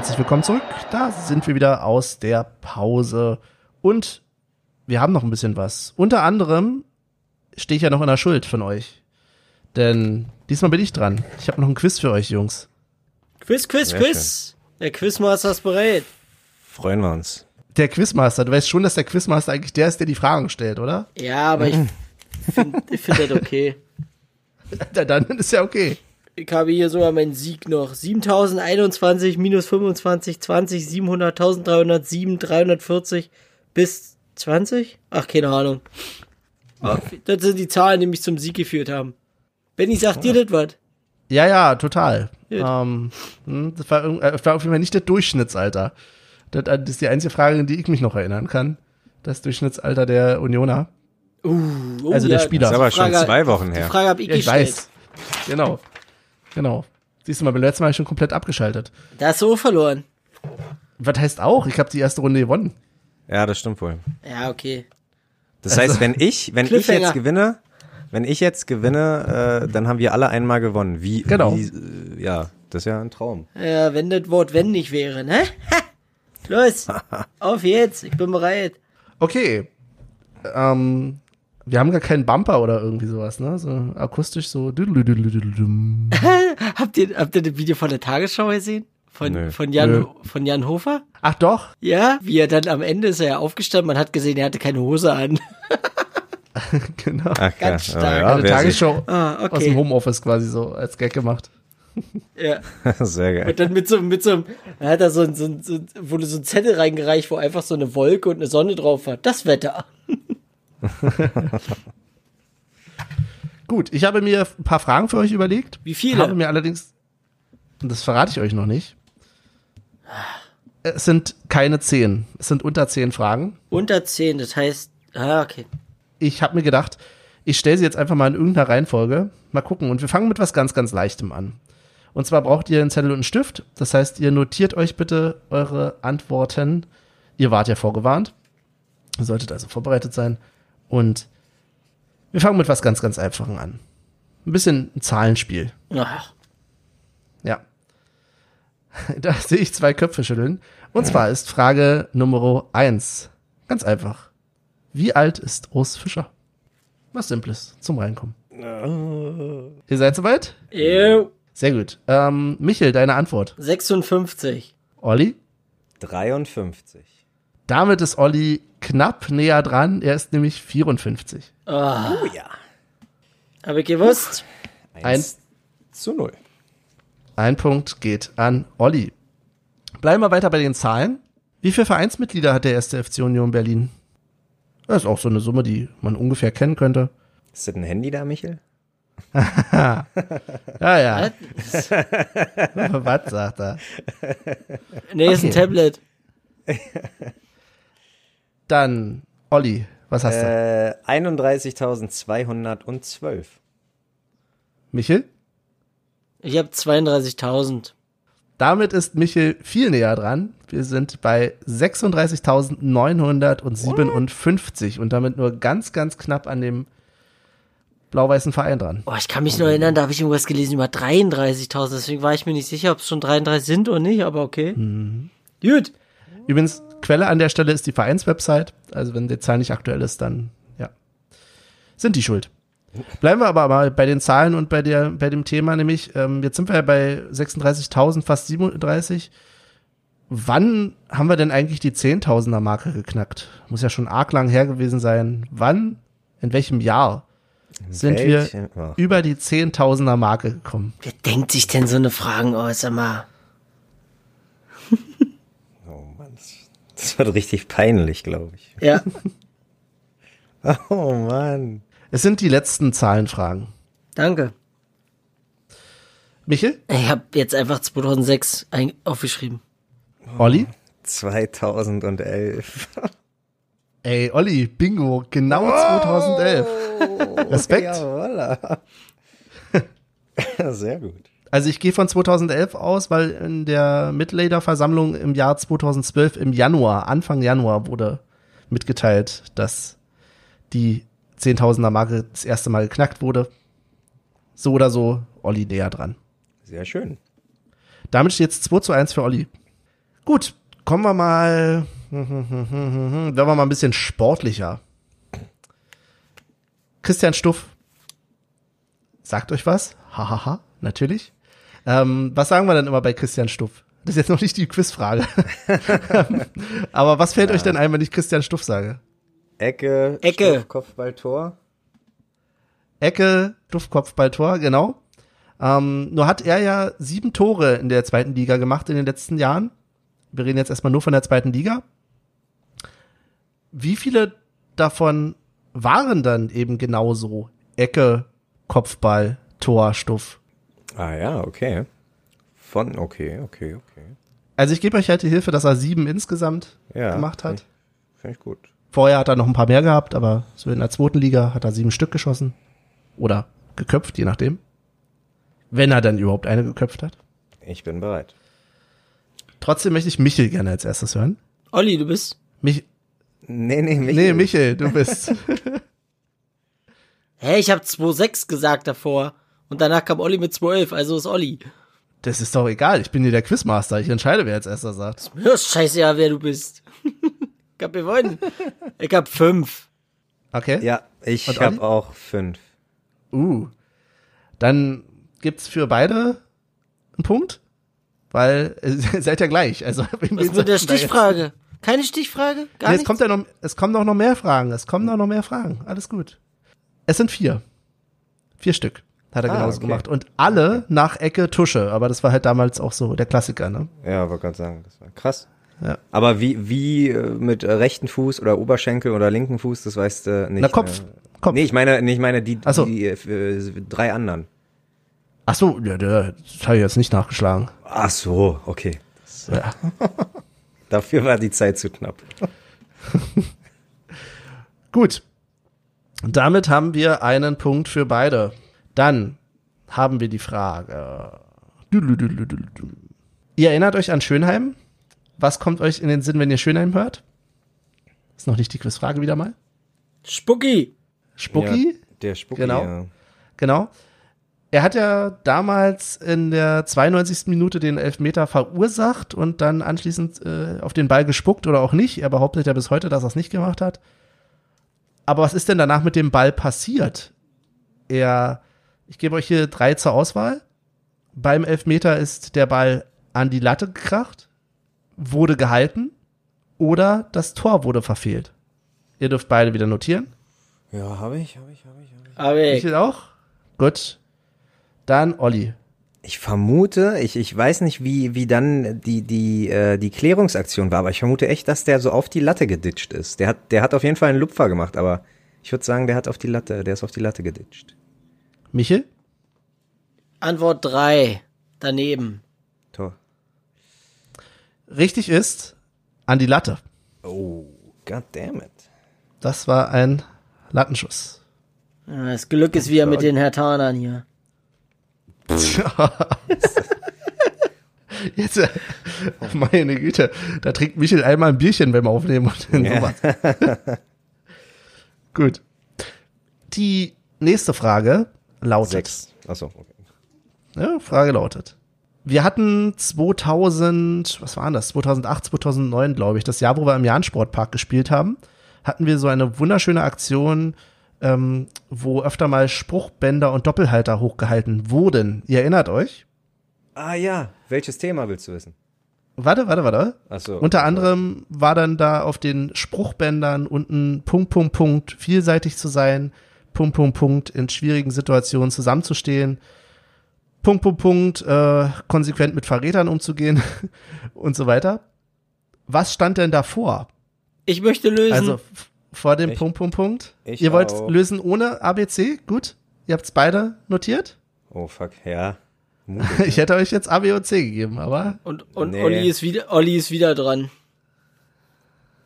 Herzlich willkommen zurück. Da sind wir wieder aus der Pause. Und wir haben noch ein bisschen was. Unter anderem stehe ich ja noch in der Schuld von euch. Denn diesmal bin ich dran. Ich habe noch ein Quiz für euch, Jungs. Quiz, Quiz, Sehr Quiz. Der Quizmaster ist bereit. freuen wir uns. Der Quizmaster, du weißt schon, dass der Quizmaster eigentlich der ist, der die Fragen stellt, oder? Ja, aber ich finde ich find das okay. Dann ist ja okay. Ich habe hier sogar meinen Sieg noch. 7021 minus 25, 20, 700, 1307, 340 bis 20? Ach, keine Ahnung. Das sind die Zahlen, die mich zum Sieg geführt haben. Benny, sagt dir das was? Ja, ja, total. Ähm, hm, das, war, äh, das war auf jeden Fall nicht das Durchschnittsalter. Das, das ist die einzige Frage, an die ich mich noch erinnern kann. Das Durchschnittsalter der Unioner. Oh, Also der Spieler. Das ist aber die Frage- schon zwei Wochen Die her. Frage habe ich Ja, ich gestellt. weiß. Genau. Genau. Siehst du mal, beim letzten Mal hab ich schon komplett abgeschaltet. Da hast du auch verloren. Was heißt auch? Ich habe die erste Runde gewonnen. Ja, das stimmt wohl. Ja, okay. Das heißt, wenn ich, wenn ich jetzt gewinne, wenn ich jetzt gewinne, äh, dann haben wir alle einmal gewonnen. Wie, Genau. wie äh, ja, das ist ja ein Traum. Ja, wenn das Wort wenn nicht wäre, ne? Ha! Los, auf jetzt, ich bin bereit. Okay. Ähm, wir haben gar keinen Bumper oder irgendwie sowas, ne? So akustisch so. Habt ihr, habt ihr das Video von der Tagesschau gesehen? Von, Nö. von, Jan, Nö. von Jan Hofer? Ach doch. Ja, wie er dann am Ende ist er ja aufgestanden, man hat gesehen, er hatte keine Hose an. genau. Ach, Ganz ja. stark. Ja, Eine Tagesschau Ah, aus dem okay. Homeoffice quasi so als Gag gemacht. Ja. Sehr geil. Und dann mit so, mit so einem, er hat da so, ein- so, ein- so, wurde so ein Zettel reingereicht, wo einfach so eine Wolke und eine Sonne drauf war. Das Wetter. Gut, ich habe mir ein paar Fragen für euch überlegt. Wie viele? Habe mir allerdings, und das verrate ich euch noch nicht, es sind keine zehn. Es sind unter zehn Fragen. Unter 10, das heißt, ah, okay. Ich habe mir gedacht, ich stelle sie jetzt einfach mal in irgendeiner Reihenfolge. Mal gucken. Und wir fangen mit was ganz, ganz Leichtem an. Und zwar braucht ihr einen Zettel und einen Stift. Das heißt, ihr notiert euch bitte eure Antworten. Ihr wart ja vorgewarnt. Ihr solltet also vorbereitet sein. Und wir fangen mit was ganz, ganz Einfachen an. Ein bisschen ein Zahlenspiel. Ach, Ja. Da sehe ich zwei Köpfe schütteln. Und zwar ist Frage Nummer eins Ganz einfach. Wie alt ist Urs Fischer? Was Simples zum Reinkommen. Ihr seid soweit? ew. Sehr gut. Ähm, Michel, deine Antwort. 56. Olli? 53. Damit ist Olli knapp näher dran. Er ist nämlich 54. Ah, Oh ja. habe ich gewusst. Eins zu null. Ein Punkt geht an Olli. Bleiben wir weiter bei den Zahlen. Wie viele Vereinsmitglieder hat der erste FC Union Berlin? Das ist auch so eine Summe, die man ungefähr kennen könnte. Ist das ein Handy da, Michel? Ja, ja. Was? Was sagt er? Nee, ist ein Okay. Tablet. Dann, Olli, was hast du? Äh, 31.212. Michel? Ich habe 32.000. Damit ist Michel viel näher dran. Wir sind bei 36.957 und damit nur ganz, ganz knapp an dem blau-weißen Verein dran. Oh, ich kann mich nur erinnern, da habe ich irgendwas gelesen über 33.000. Deswegen war ich mir nicht sicher, ob es schon 33 sind oder nicht, aber okay. Gut. Übrigens, Quelle an der Stelle ist die Vereinswebsite. Also wenn die Zahl nicht aktuell ist, dann ja, sind die schuld. Bleiben wir aber mal bei den Zahlen und bei, der, bei dem Thema, nämlich, ähm, jetzt sind wir ja bei 36.000, fast 37. Wann haben wir denn eigentlich die 10.000er Marke geknackt? Muss ja schon arg lang her gewesen sein. Wann, in welchem Jahr sind Welche- wir Ach. über die 10.000er Marke gekommen? Wer denkt sich denn so eine Fragen aus, Mann, das, wird richtig peinlich, glaube ich. Ja. Oh Mann. Es sind die letzten Zahlenfragen. Danke. Michel? Ich habe jetzt einfach 2006 ein- aufgeschrieben. Olli? 2011. Ey, Olli, Bingo, genau 2011. Respekt. Jawolla. Sehr gut. Also ich gehe von 2011 aus, weil in der Mitgliederversammlung im Jahr 2012 im Januar, Anfang Januar wurde mitgeteilt, dass die 10.000er Marke das erste Mal geknackt wurde. So oder so, Olli näher dran. Sehr schön. Damit steht es 2 zu 1 für Olli. Gut, kommen wir mal, werden wir mal ein bisschen sportlicher. Christian Stuff. Sagt euch was? Hahaha, natürlich. Ähm, was sagen wir dann immer bei Christian Stuff? Das ist jetzt noch nicht die Quizfrage. Aber was fällt euch denn ein, wenn ich Christian Stuff sage? Ecke, Ecke. Stoff, Kopfball, Tor. Ecke, Duffkopfballtor, genau. Ähm, nur hat er ja sieben Tore in der zweiten Liga gemacht in den letzten Jahren. Wir reden jetzt erstmal nur von der zweiten Liga. Wie viele davon waren dann eben genauso Ecke, Kopfball, Tor, Stuff? Ah ja, okay. Von, okay, okay, okay. Also ich gebe euch halt die Hilfe, dass er sieben insgesamt Ja. gemacht hat. Finde ich gut. Vorher hat er noch ein paar mehr gehabt, aber so in der zweiten Liga hat er sieben Stück geschossen. Oder geköpft, je nachdem. Wenn er dann überhaupt eine geköpft hat. Ich bin bereit. Trotzdem möchte ich Michel gerne als erstes hören. Olli, du bist. Mich, Nee, nee, Michael. nee, Michel, du bist. Hä, ich habe 2,6 gesagt davor. Und danach kam Olli mit 2,11, also ist Olli. Das ist doch egal. Ich bin hier der Quizmaster. Ich entscheide, wer als erster sagt. Mir ist scheißegal, wer du bist. ich hab gewonnen. Ich hab 5. Okay? Ja, ich Und Olli? habe auch fünf. Uh. Dann gibt's für beide einen Punkt. Weil, äh, ihr seid ja gleich. Also, Was ist mit der Stichfrage? Keine Stichfrage? Gar Nee, es kommt ja noch, es kommen doch noch mehr Fragen. Es kommen doch noch mehr Fragen. Alles gut. Es sind vier. Vier Stück. Hat er Ah, genauso okay. gemacht. Und alle nach Ecke Tusche. Aber das war halt damals auch so der Klassiker, ne? Ja, wollte gerade sagen, das war krass. Ja. Aber wie, wie äh, mit äh, rechten Fuß oder Oberschenkel oder linken Fuß, das weißt du nicht. Na, Kopf. Ne? Kopf. Nee, ich meine, ich meine die, so. die äh, drei anderen. Ach so, ja, das habe ich jetzt nicht nachgeschlagen. Ach so, okay. Ja. Dafür war die Zeit zu knapp. Gut. Damit haben wir einen Punkt für beide. Dann haben wir die Frage. Ihr erinnert euch an Schönheim? Was kommt euch in den Sinn, wenn ihr Schönheim hört? Ist noch nicht die Quizfrage wieder mal. Spucki. Spucki? Ja, der Spucki, Genau. ja. Genau. Er hat ja damals in der 92. Minute den Elfmeter verursacht und dann anschließend äh, auf den Ball gespuckt oder auch nicht. Er behauptet ja bis heute, dass er es nicht gemacht hat. Aber was ist denn danach mit dem Ball passiert? Er, ich gebe euch hier drei zur Auswahl. Beim Elfmeter ist der Ball an die Latte gekracht, wurde gehalten oder das Tor wurde verfehlt. Ihr dürft beide wieder notieren. Ja, habe ich, habe ich, habe ich, hab ich. Aber ich, Michael auch? Gut. Dann Olli. Ich vermute, ich, ich weiß nicht, wie, wie dann die, die, äh, die Klärungsaktion war, aber ich vermute echt, dass der so auf die Latte geditscht ist. Der hat, der hat auf jeden Fall einen Lupfer gemacht, aber ich würde sagen, der hat auf die Latte, der ist auf die Latte geditscht. Michel? Antwort drei Daneben. Tor. Richtig ist an die Latte. Oh, god damn it. Das war ein Lattenschuss. Ja, Das Glück ist wieder mit den Hertanern hier. Jetzt, äh, meine Güte, da trinkt Michel einmal ein Bierchen beim Aufnehmen und dann Ja. sowas. Gut. Die nächste Frage lautet. Sechs. Achso, okay. Ja, Frage lautet. Wir hatten 2000, was war das? 2008, 2009, glaube ich, das Jahr, wo wir im Jahn-Sportpark gespielt haben, hatten wir so eine wunderschöne Aktion, ähm, wo öfter mal Spruchbänder und Doppelhalter hochgehalten wurden. Ihr erinnert euch? Ah ja, welches Thema willst du wissen? Warte, warte, warte. Achso. Unter anderem war dann da auf den Spruchbändern unten Punkt, Punkt, Punkt, vielseitig zu sein, Punkt, Punkt, Punkt, in schwierigen Situationen zusammenzustehen, Punkt, Punkt, Punkt, äh, konsequent mit Verrätern umzugehen und so weiter. Was stand denn davor? Ich möchte lösen. Also vor dem Ich- Punkt, Punkt, Punkt. ich Ihr wollt auch. lösen ohne ABC? Gut. Ihr habt's beide notiert? Oh fuck, ja. Ich hätte euch jetzt A, B und C gegeben, aber und und Nee. Olli, ist wieder, Olli ist wieder dran.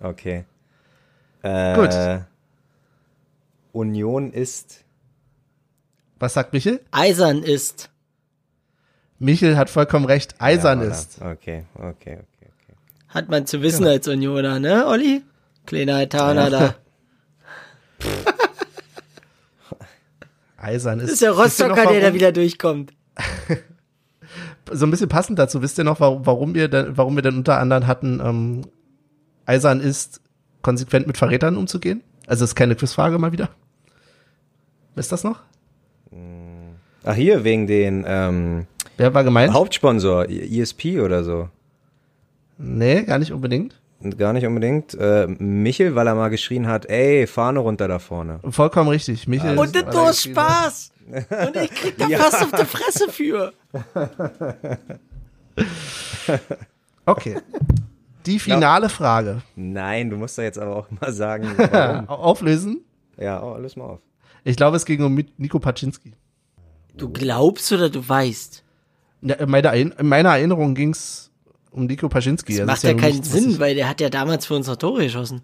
Okay. Äh, Gut. Union ist. was sagt Michel? Eisern ist. Michel hat vollkommen recht. Eisern Ja, ist. Okay, okay, okay. okay. Hat man zu wissen als Unioner, ne, Olli? Kleiner Hertaner da. Eisern ist. Das ist der Rostocker, der da wieder durchkommt. So ein bisschen passend dazu. Wisst ihr noch, warum, warum wir denn, warum wir denn unter anderem hatten, ähm, Eisern ist, konsequent mit Verrätern umzugehen? Also das ist keine Quizfrage mal wieder. Wisst ihr das noch? Ach, hier, wegen den ähm, Wer war gemeint? Hauptsponsor, ESP oder so. Nee, gar nicht unbedingt. Gar nicht unbedingt. Äh, Michel, weil er mal geschrien hat, ey, Fahne runter da vorne. Vollkommen richtig. Michel Und ist- das nur Spaß. Und ich krieg da fast auf die Fresse für. Okay. Die finale Frage. Nein, du musst da jetzt aber auch mal sagen, warum. Auflösen? ja, oh, löse mal auf. Ich glaube, es ging um Nico Paczynski. Du glaubst oder du weißt? Ja, in, meiner, in meiner Erinnerung ging es um Nico Paczynski. Das Das macht ist ja nun keinen Sinn, ich- weil der hat ja damals für uns noch Tore geschossen.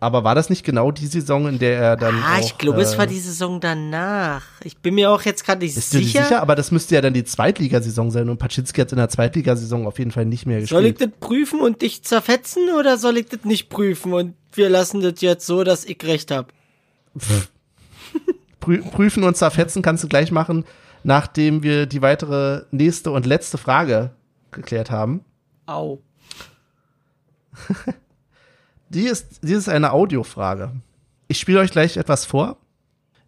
Aber war das nicht genau die Saison, in der er dann Ah, auch, ich glaube, äh, es war die Saison danach. Ich bin mir auch jetzt gerade nicht Bist du dir sicher. sicher? Aber das müsste ja dann die Zweitligasaison sein und Paczynski hat in der Zweitligasaison auf jeden Fall nicht mehr Soll ich gespielt. das prüfen und dich zerfetzen oder soll ich das nicht prüfen und wir lassen das jetzt so, dass ich recht hab? Prü prüfen und zerfetzen kannst du gleich machen, nachdem wir die weitere nächste und letzte Frage geklärt haben. Au. Die ist, die ist eine Audiofrage. Ich spiele euch gleich etwas vor.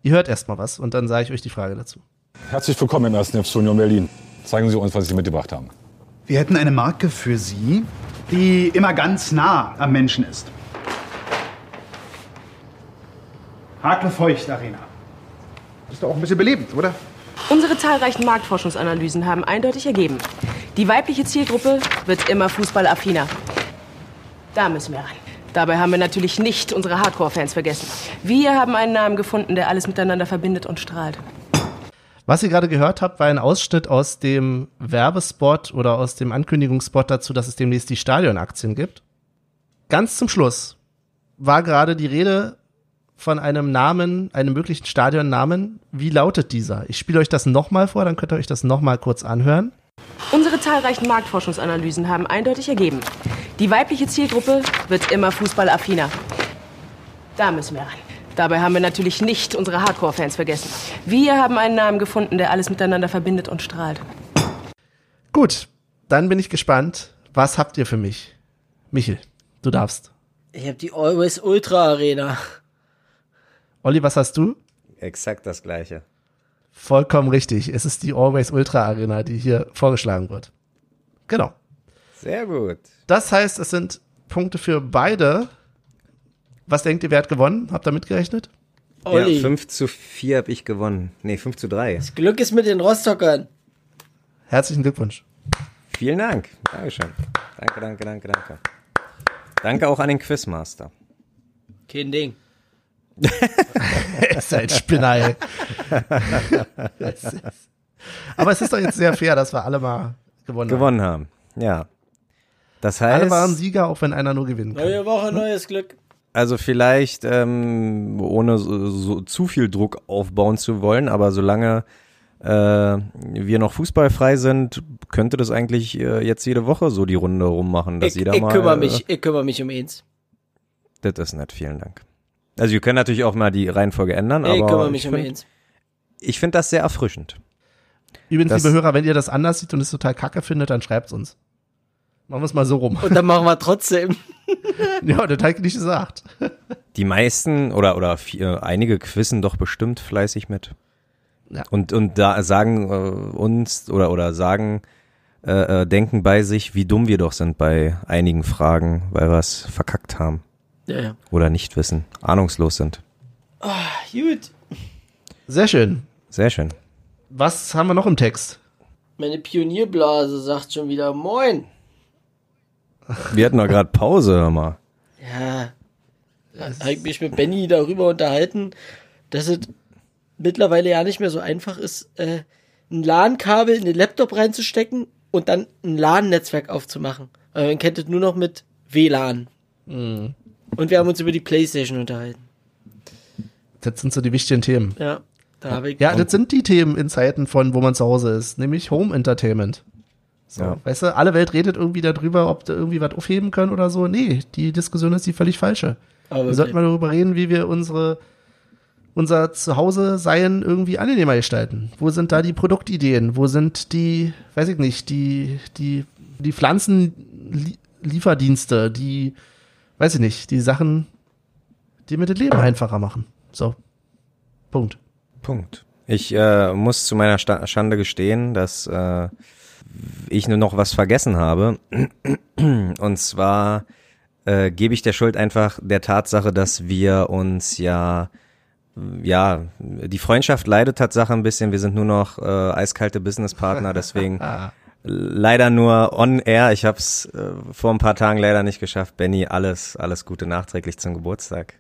Ihr hört erstmal was und dann sage ich euch die Frage dazu. Herzlich willkommen im 1. FC Union Berlin. Zeigen Sie uns, was Sie mitgebracht haben. Wir hätten eine Marke für Sie, die immer ganz nah am Menschen ist. Hakle Feucht Arena. Ist doch auch ein bisschen belebend, oder? Unsere zahlreichen Marktforschungsanalysen haben eindeutig ergeben, Die weibliche Zielgruppe wird immer fußballaffiner. Da müssen wir ran. Dabei haben wir natürlich nicht unsere Hardcore-Fans vergessen. Wir haben einen Namen gefunden, der alles miteinander verbindet und strahlt. Was ihr gerade gehört habt, war ein Ausschnitt aus dem Werbespot oder aus dem Ankündigungsspot dazu, dass es demnächst die Stadionaktien gibt. Ganz zum Schluss war gerade die Rede von einem Namen, einem möglichen Stadionnamen. Wie lautet dieser? Ich spiele euch das nochmal vor, dann könnt ihr euch das nochmal kurz anhören. Unsere zahlreichen Marktforschungsanalysen haben eindeutig ergeben, die weibliche Zielgruppe wird immer fußballaffiner. Da müssen wir ran. Dabei haben wir natürlich nicht unsere Hardcore-Fans vergessen. Wir haben einen Namen gefunden, der alles miteinander verbindet und strahlt. Gut, dann bin ich gespannt. Was habt ihr für mich? Michel, du darfst. Ich habe die Always Ultra Arena. Olli, was hast du? Exakt das gleiche. Vollkommen richtig. Es ist die Always Ultra Arena, die hier vorgeschlagen wird. Genau. Sehr gut. Das heißt, es sind Punkte für beide. Was denkt ihr, wer hat gewonnen? Habt ihr mitgerechnet? Olli. Ja, 5 zu 4 habe ich gewonnen. Nee, 5 zu 3. Das Glück ist mit den Rostockern. Herzlichen Glückwunsch. Vielen Dank. Dankeschön. Danke, danke, danke, danke. Danke auch an den Quizmaster. Kein Ding. Ihr seid Spinner, ist- Aber es ist doch jetzt sehr fair, dass wir alle mal gewonnen, Gewonnen haben. Ja. Das haben. Alle heißt, waren Sieger, auch wenn einer nur gewinnen kann. Neue Woche, neues Glück. also vielleicht ähm, ohne so, so zu viel Druck aufbauen zu wollen, aber solange äh, wir noch fußballfrei sind, könnte das eigentlich äh, jetzt jede Woche so die Runde rummachen, dass Ich, jeder ich mal. kümmere äh, mich, ich kümmere mich um eins. Das ist nett, vielen Dank. Also wir können natürlich auch mal die Reihenfolge ändern, Ich kümmere aber mich ich um finde find das sehr erfrischend. Übrigens, Das- liebe Hörer, wenn ihr das anders seht und es total kacke findet, dann schreibt's uns. Machen wir es mal so rum. Und dann machen wir trotzdem. ja, der Teig nicht gesagt. Die meisten oder oder vier, einige quizzen doch bestimmt fleißig mit. Ja. Und und da sagen äh, uns oder oder sagen äh, äh, denken bei sich, wie dumm wir doch sind bei einigen Fragen, weil wir es verkackt haben Ja, ja. oder nicht wissen, ahnungslos sind. Gut. Sehr schön. Sehr schön. Was haben wir noch im Text? Meine Pionierblase sagt schon wieder Moin. Wir hatten doch gerade Pause, hör mal. Ja. Habe ich mich mit Benny darüber unterhalten, dass es mittlerweile ja nicht mehr so einfach ist, äh, ein LAN-Kabel in den Laptop reinzustecken und dann ein LAN-Netzwerk aufzumachen. Aber man kennt es nur noch mit WLAN. Mhm. Und wir haben uns über die Playstation unterhalten. Das sind so die wichtigen Themen. Ja, da habe ich. Ja, das sind die Themen in Zeiten von, wo man zu Hause ist, nämlich Home Entertainment. So, Ja. weißt du, alle Welt redet irgendwie darüber, ob da irgendwie was aufheben können oder so. Nee, die Diskussion ist die völlig falsche. Aber Wir sollten mal darüber reden, wie wir unsere unser Zuhause-Seien irgendwie angenehmer gestalten. Wo sind da die Produktideen? Wo sind die, weiß ich nicht, die, die, die Pflanzenlieferdienste, die, weiß ich nicht, die Sachen, die mir das Leben einfacher machen. So. Punkt. Punkt. Ich äh, muss zu meiner Sta Schande gestehen, dass äh, ich nur noch was vergessen habe. Und zwar äh, gebe ich der Schuld einfach der Tatsache, dass wir uns ja ja, die Freundschaft leidet Tatsache ein bisschen. Wir sind nur noch äh, eiskalte Businesspartner, deswegen leider nur on air. Ich habe es äh, vor ein paar Tagen leider nicht geschafft. Benny, alles, alles Gute nachträglich zum Geburtstag.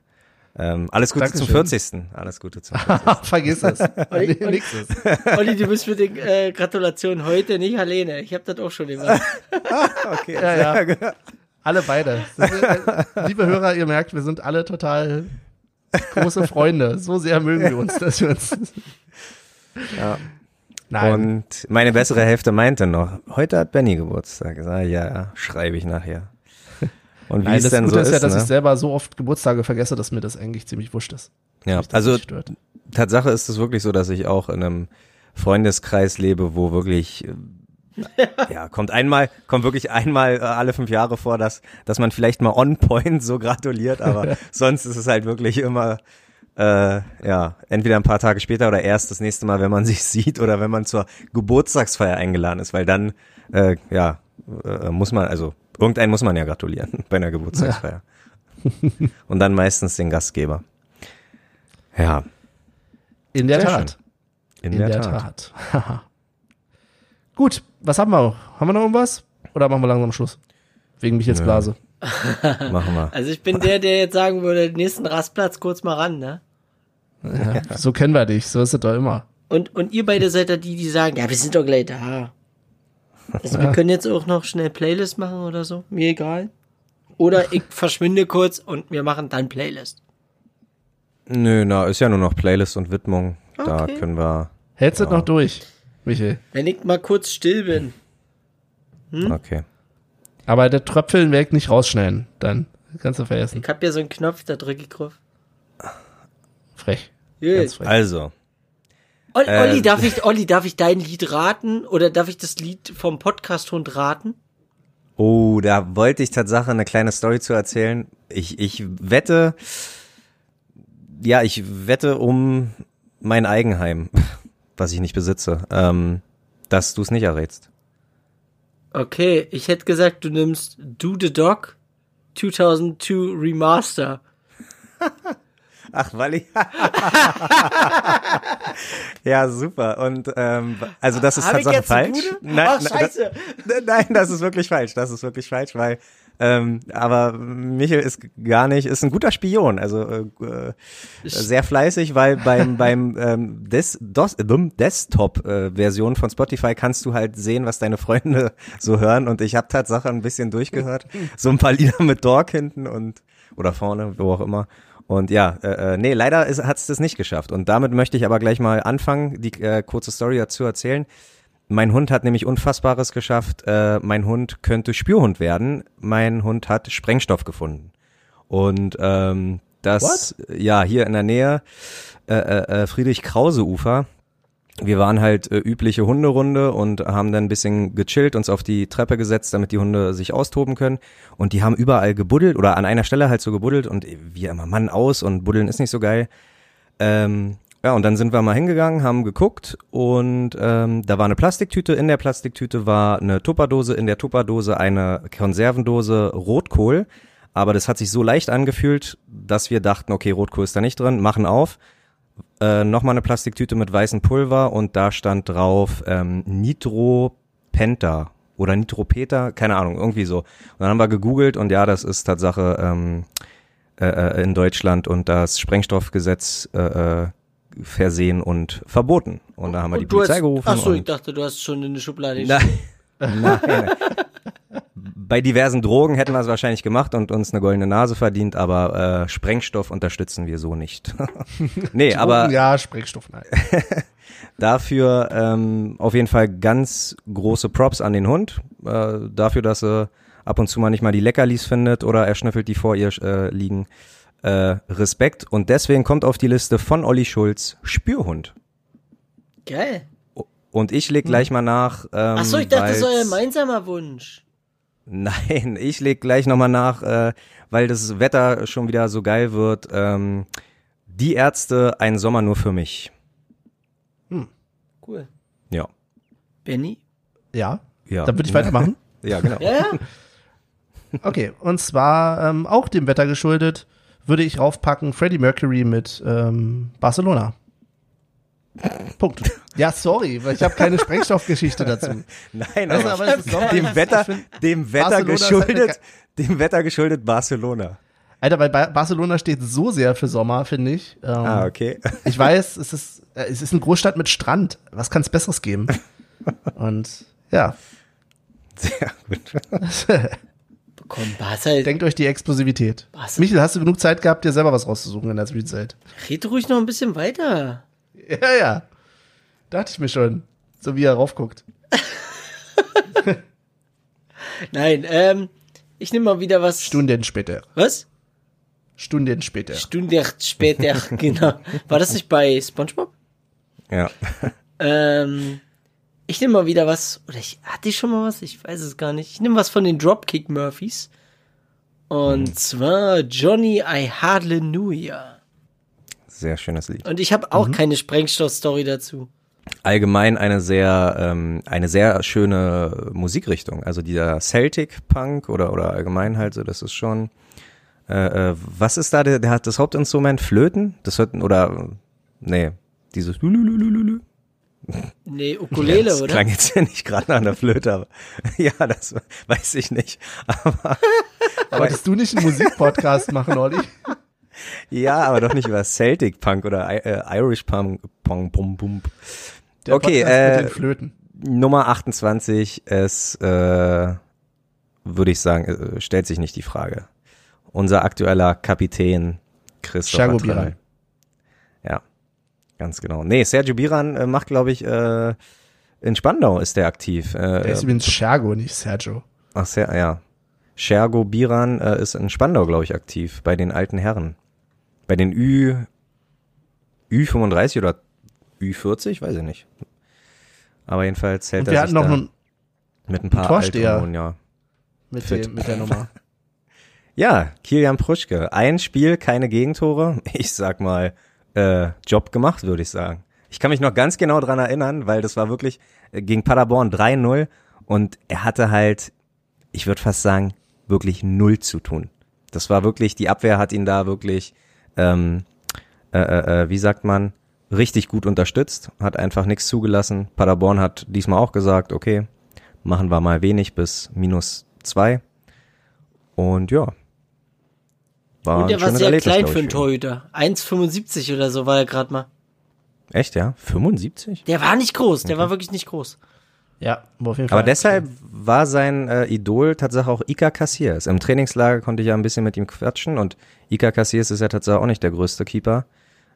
Ähm, alles Gute zum Dankeschön. 40. Alles Gute zum 40. Vergiss es. Olli, Olli. Olli, du bist mit den äh, Gratulationen heute nicht alleine. Ich habe das auch schon gemacht. Okay, Ja, ja. Alle beide. Das ist, äh, liebe Hörer, ihr merkt, wir sind alle total große Freunde. So sehr mögen wir uns, dass wir uns. Ja. Nein. Und meine bessere Hälfte meinte noch, heute hat Benny Geburtstag. Ich sag, ja, schreibe ich nachher. Und wie Nein, es das denn Gute so ist ist, ja, dass ne? ich selber so oft Geburtstage vergesse, dass mir das eigentlich ziemlich wurscht ist. ja, also. Tatsache ist es wirklich so, dass ich auch in einem Freundeskreis lebe, wo wirklich äh, ja, kommt einmal, kommt wirklich einmal äh, alle fünf Jahre vor, dass, dass man vielleicht mal on point so gratuliert, aber sonst ist es halt wirklich immer, äh, ja, entweder ein paar Tage später oder erst das nächste Mal, wenn man sich sieht oder wenn man zur Geburtstagsfeier eingeladen ist, weil dann, äh, ja, äh, muss man, also irgendeinen muss man ja gratulieren bei einer Geburtstagsfeier. Und dann meistens den Gastgeber. Ja, In der Sehr Tat. in, der, Tat. Tat. Gut, was haben wir? Haben wir noch irgendwas? Oder machen wir langsam Schluss? Wegen Michels Blase. Machen wir. Also ich bin der, der jetzt sagen würde, den nächsten Rastplatz kurz mal ran, ne? Ja, so kennen wir dich, so ist es doch immer. Und, und ihr beide seid da die, die sagen, ja, wir sind doch gleich da. Also wir können jetzt auch noch schnell Playlist machen oder so, mir egal. Oder ich verschwinde kurz und wir machen dann Playlist. Nö, na, ist ja nur noch Playlist und Widmung. Da Okay. können wir. Hältst du das noch durch, Michel? Wenn ich mal kurz still bin. Hm? Okay. Aber der Tröpfeln werde ich nicht rausschneiden, dann. Kannst du vergessen. Ich hab ja so einen Knopf, da drücke ich drauf. Frech. Ganz frech. Also, Olli, Olli, darf ich, Olli, darf ich dein Lied raten? Oder darf ich das Lied vom Podcast-Hund raten? Oh, da wollte ich Tatsache eine kleine Story zu erzählen. Ich, ich wette, ja, ich wette um mein Eigenheim, was ich nicht besitze, ähm, dass du es nicht errätst. Okay, ich hätte gesagt, du nimmst Do the Dog 2002 Remaster. Ach, weil ich. ja, super. Und ähm, also das ist Hab ich Tatsache falsch. Nein, Ach, scheiße. Das, nein, das ist wirklich falsch. Das ist wirklich falsch, weil ähm, aber Michael ist gar nicht, ist ein guter Spion, also äh, äh, sehr fleißig, weil beim beim ähm, Des, Dos, ähm, Desktop-Version von Spotify kannst du halt sehen, was deine Freunde so hören und ich habe Tatsache ein bisschen durchgehört, so ein paar Lieder mit Dog hinten und oder vorne, wo auch immer. Und ja, äh, äh, nee, leider hat es das nicht geschafft. Und damit möchte ich aber gleich mal anfangen, die äh, kurze Story dazu erzählen. Mein Hund hat nämlich Unfassbares geschafft. Äh, mein Hund könnte Spürhund werden. Mein Hund hat Sprengstoff gefunden. Und ähm, das, ja, hier in der Nähe, äh, äh, äh, Friedrich-Krause-Ufer. Wir waren halt äh, übliche Hunderunde und haben dann ein bisschen gechillt, uns auf die Treppe gesetzt, damit die Hunde sich austoben können. Und die haben überall gebuddelt oder an einer Stelle halt so gebuddelt und wir immer Mann aus und buddeln ist nicht so geil. Ähm, ja, und dann sind wir mal hingegangen, haben geguckt und ähm, da war eine Plastiktüte. In der Plastiktüte war eine Tupperdose, in der Tupperdose eine Konservendose Rotkohl. Aber das hat sich so leicht angefühlt, dass wir dachten, okay, Rotkohl ist da nicht drin, machen auf. Äh, Nochmal eine Plastiktüte mit weißem Pulver und da stand drauf ähm, Nitropenta oder Nitropeta, keine Ahnung, irgendwie so. Und dann haben wir gegoogelt und ja, das ist Tatsache ähm, äh, äh, in Deutschland und das Sprengstoffgesetz äh, äh, versehen und verboten. Und da haben wir die Und du Polizei hast, gerufen. Ach so, ich dachte, du hast schon in die Schublade Nein. Nein. Bei diversen Drogen hätten wir es wahrscheinlich gemacht und uns eine goldene Nase verdient, aber äh, Sprengstoff unterstützen wir so nicht. nee, aber ja, Sprengstoff, nein. dafür ähm, auf jeden Fall ganz große Props an den Hund. Äh, dafür, dass er ab und zu mal nicht mal die Leckerlis findet oder er schnüffelt, die vor ihr äh, liegen. Äh, Respekt. Und deswegen kommt auf die Liste von Olli Schulz Spürhund. Geil. Und ich leg gleich mal nach. Ähm, Ach so, ich dachte, das ist euer gemeinsamer Wunsch. Nein, ich leg gleich nochmal nach, äh, weil das Wetter schon wieder so geil wird. Ähm, die Ärzte, ein Sommer nur für mich. Cool. Ja. Benny? Ja, Ja. dann würde ich weitermachen. Ja, genau. Ja, ja. Okay, und zwar ähm, auch dem Wetter geschuldet, würde ich raufpacken Freddie Mercury mit ähm, Barcelona. Punkt. Ja, sorry, weil ich habe keine Sprengstoffgeschichte dazu. Nein, aber, aber es ist Sommer, dem Wetter, dem Wetter Barcelona halt geschuldet, dem Wetter geschuldet Barcelona. Alter, weil Ba- Barcelona steht so sehr für Sommer, finde ich. Ähm, Ah, okay. Ich weiß, es ist, äh, es ist eine Großstadt mit Strand. Was kann es Besseres geben? Und ja, Sehr gut. Komm, Basel, denkt euch die Explosivität. Was? Michael, hast du genug Zeit gehabt, dir selber was rauszusuchen in der Zwischenzeit? red ruhig noch ein bisschen weiter. Ja, ja. Dachte ich mir schon. So wie er raufguckt. Nein, ähm, ich nehme mal wieder was. Stunden später. Was? Stunden später. Stunde später, genau. War das nicht bei SpongeBob? Ja. Ähm, ich nehme mal wieder was, oder ich hatte ich schon mal was, ich weiß es gar nicht. Ich nehme was von den Dropkick Murphys. Und zwar Johnny I Hardly Knew Ya. Sehr schönes Lied. Und ich habe auch keine Sprengstoff-Story dazu. Allgemein eine sehr, ähm, eine sehr schöne Musikrichtung. Also dieser Celtic Punk oder, oder allgemein halt so, das ist schon, äh, äh, was ist da, der, der hat das Hauptinstrument Flöten? Das hört, oder, nee, dieses Lulululululu. Nee, Ja, Ukulele, das oder? klang jetzt ja nicht gerade nach einer Flöte, aber ja, das weiß ich nicht. Aber Wolltest du nicht einen Musikpodcast machen, Olli? Ja, aber doch nicht über Celtic Punk oder äh, Irish Punk. Punk bum, bum. Der Okay, äh, mit den Flöten. Nummer 28 es äh, würde ich sagen, äh, stellt sich nicht die Frage. Unser aktueller Kapitän Christopher. Biran. Ja, ganz genau. Nee, Sergio Biran äh, macht, glaube ich, äh, in Spandau ist der aktiv. Äh, Der ist übrigens Schergo, nicht Sergio. Ach, sehr, ja. Schergo Biran äh, ist in Spandau, glaube ich, aktiv, bei den alten Herren. Bei den Ü, Ü35 oder Ü40, weiß ich nicht. Aber jedenfalls hält Und er sich noch einen mit ein paar Torsteher. Ja. mit, dem, mit der Nummer. Ja, Kilian Pruschke. Ein Spiel, keine Gegentore. Ich sag mal, äh, Job gemacht, würde ich sagen. Ich kann mich noch ganz genau dran erinnern, weil das war wirklich äh, gegen Paderborn 3-0 und er hatte halt, ich würde fast sagen, wirklich null zu tun. Das war wirklich, die Abwehr hat ihn da wirklich, ähm, äh, äh, äh, wie sagt man, richtig gut unterstützt, hat einfach nichts zugelassen. Paderborn hat diesmal auch gesagt, okay, machen wir mal wenig bis minus zwei. Und ja. War Und der ein war sehr Erlebnis, klein für einen Torhüter. 1,75 oder so war er gerade mal. Echt, ja? 75? Der war nicht groß, der war wirklich nicht groß. Ja, aber auf jeden Fall. Aber deshalb war sein äh, Idol tatsächlich auch Ika Cassiers. Im Trainingslager konnte ich ja ein bisschen mit ihm quatschen und Ika Cassiers ist ja tatsächlich auch nicht der größte Keeper.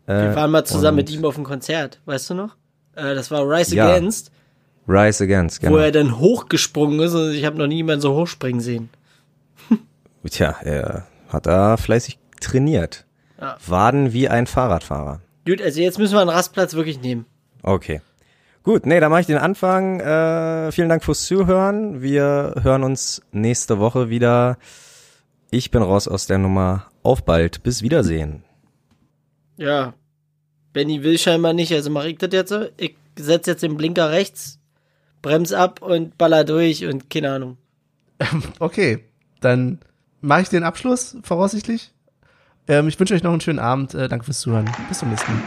Äh, Wir waren mal zusammen mit ihm auf dem Konzert, weißt du noch? Äh, das war Rise Ja, Against, Rise Against, genau. wo er dann hochgesprungen ist und ich habe noch nie jemanden so hochspringen sehen. Tja, er hat da fleißig trainiert. Ja. Waden wie ein Fahrradfahrer. Gut, also jetzt müssen wir einen Rastplatz wirklich nehmen. Okay. Gut, nee, dann mache ich den Anfang. Äh, vielen Dank fürs Zuhören. Wir hören uns nächste Woche wieder. Ich bin raus aus der Nummer. Auf bald. Bis Wiedersehen. Ja. Benny will scheinbar nicht, also mache ich das jetzt so. Ich setze jetzt den Blinker rechts, brems ab und baller durch und keine Ahnung. Okay, dann mache ich den Abschluss, voraussichtlich. Ähm, ich wünsche euch noch einen schönen Abend. Äh, danke fürs Zuhören. Bis zum nächsten Mal.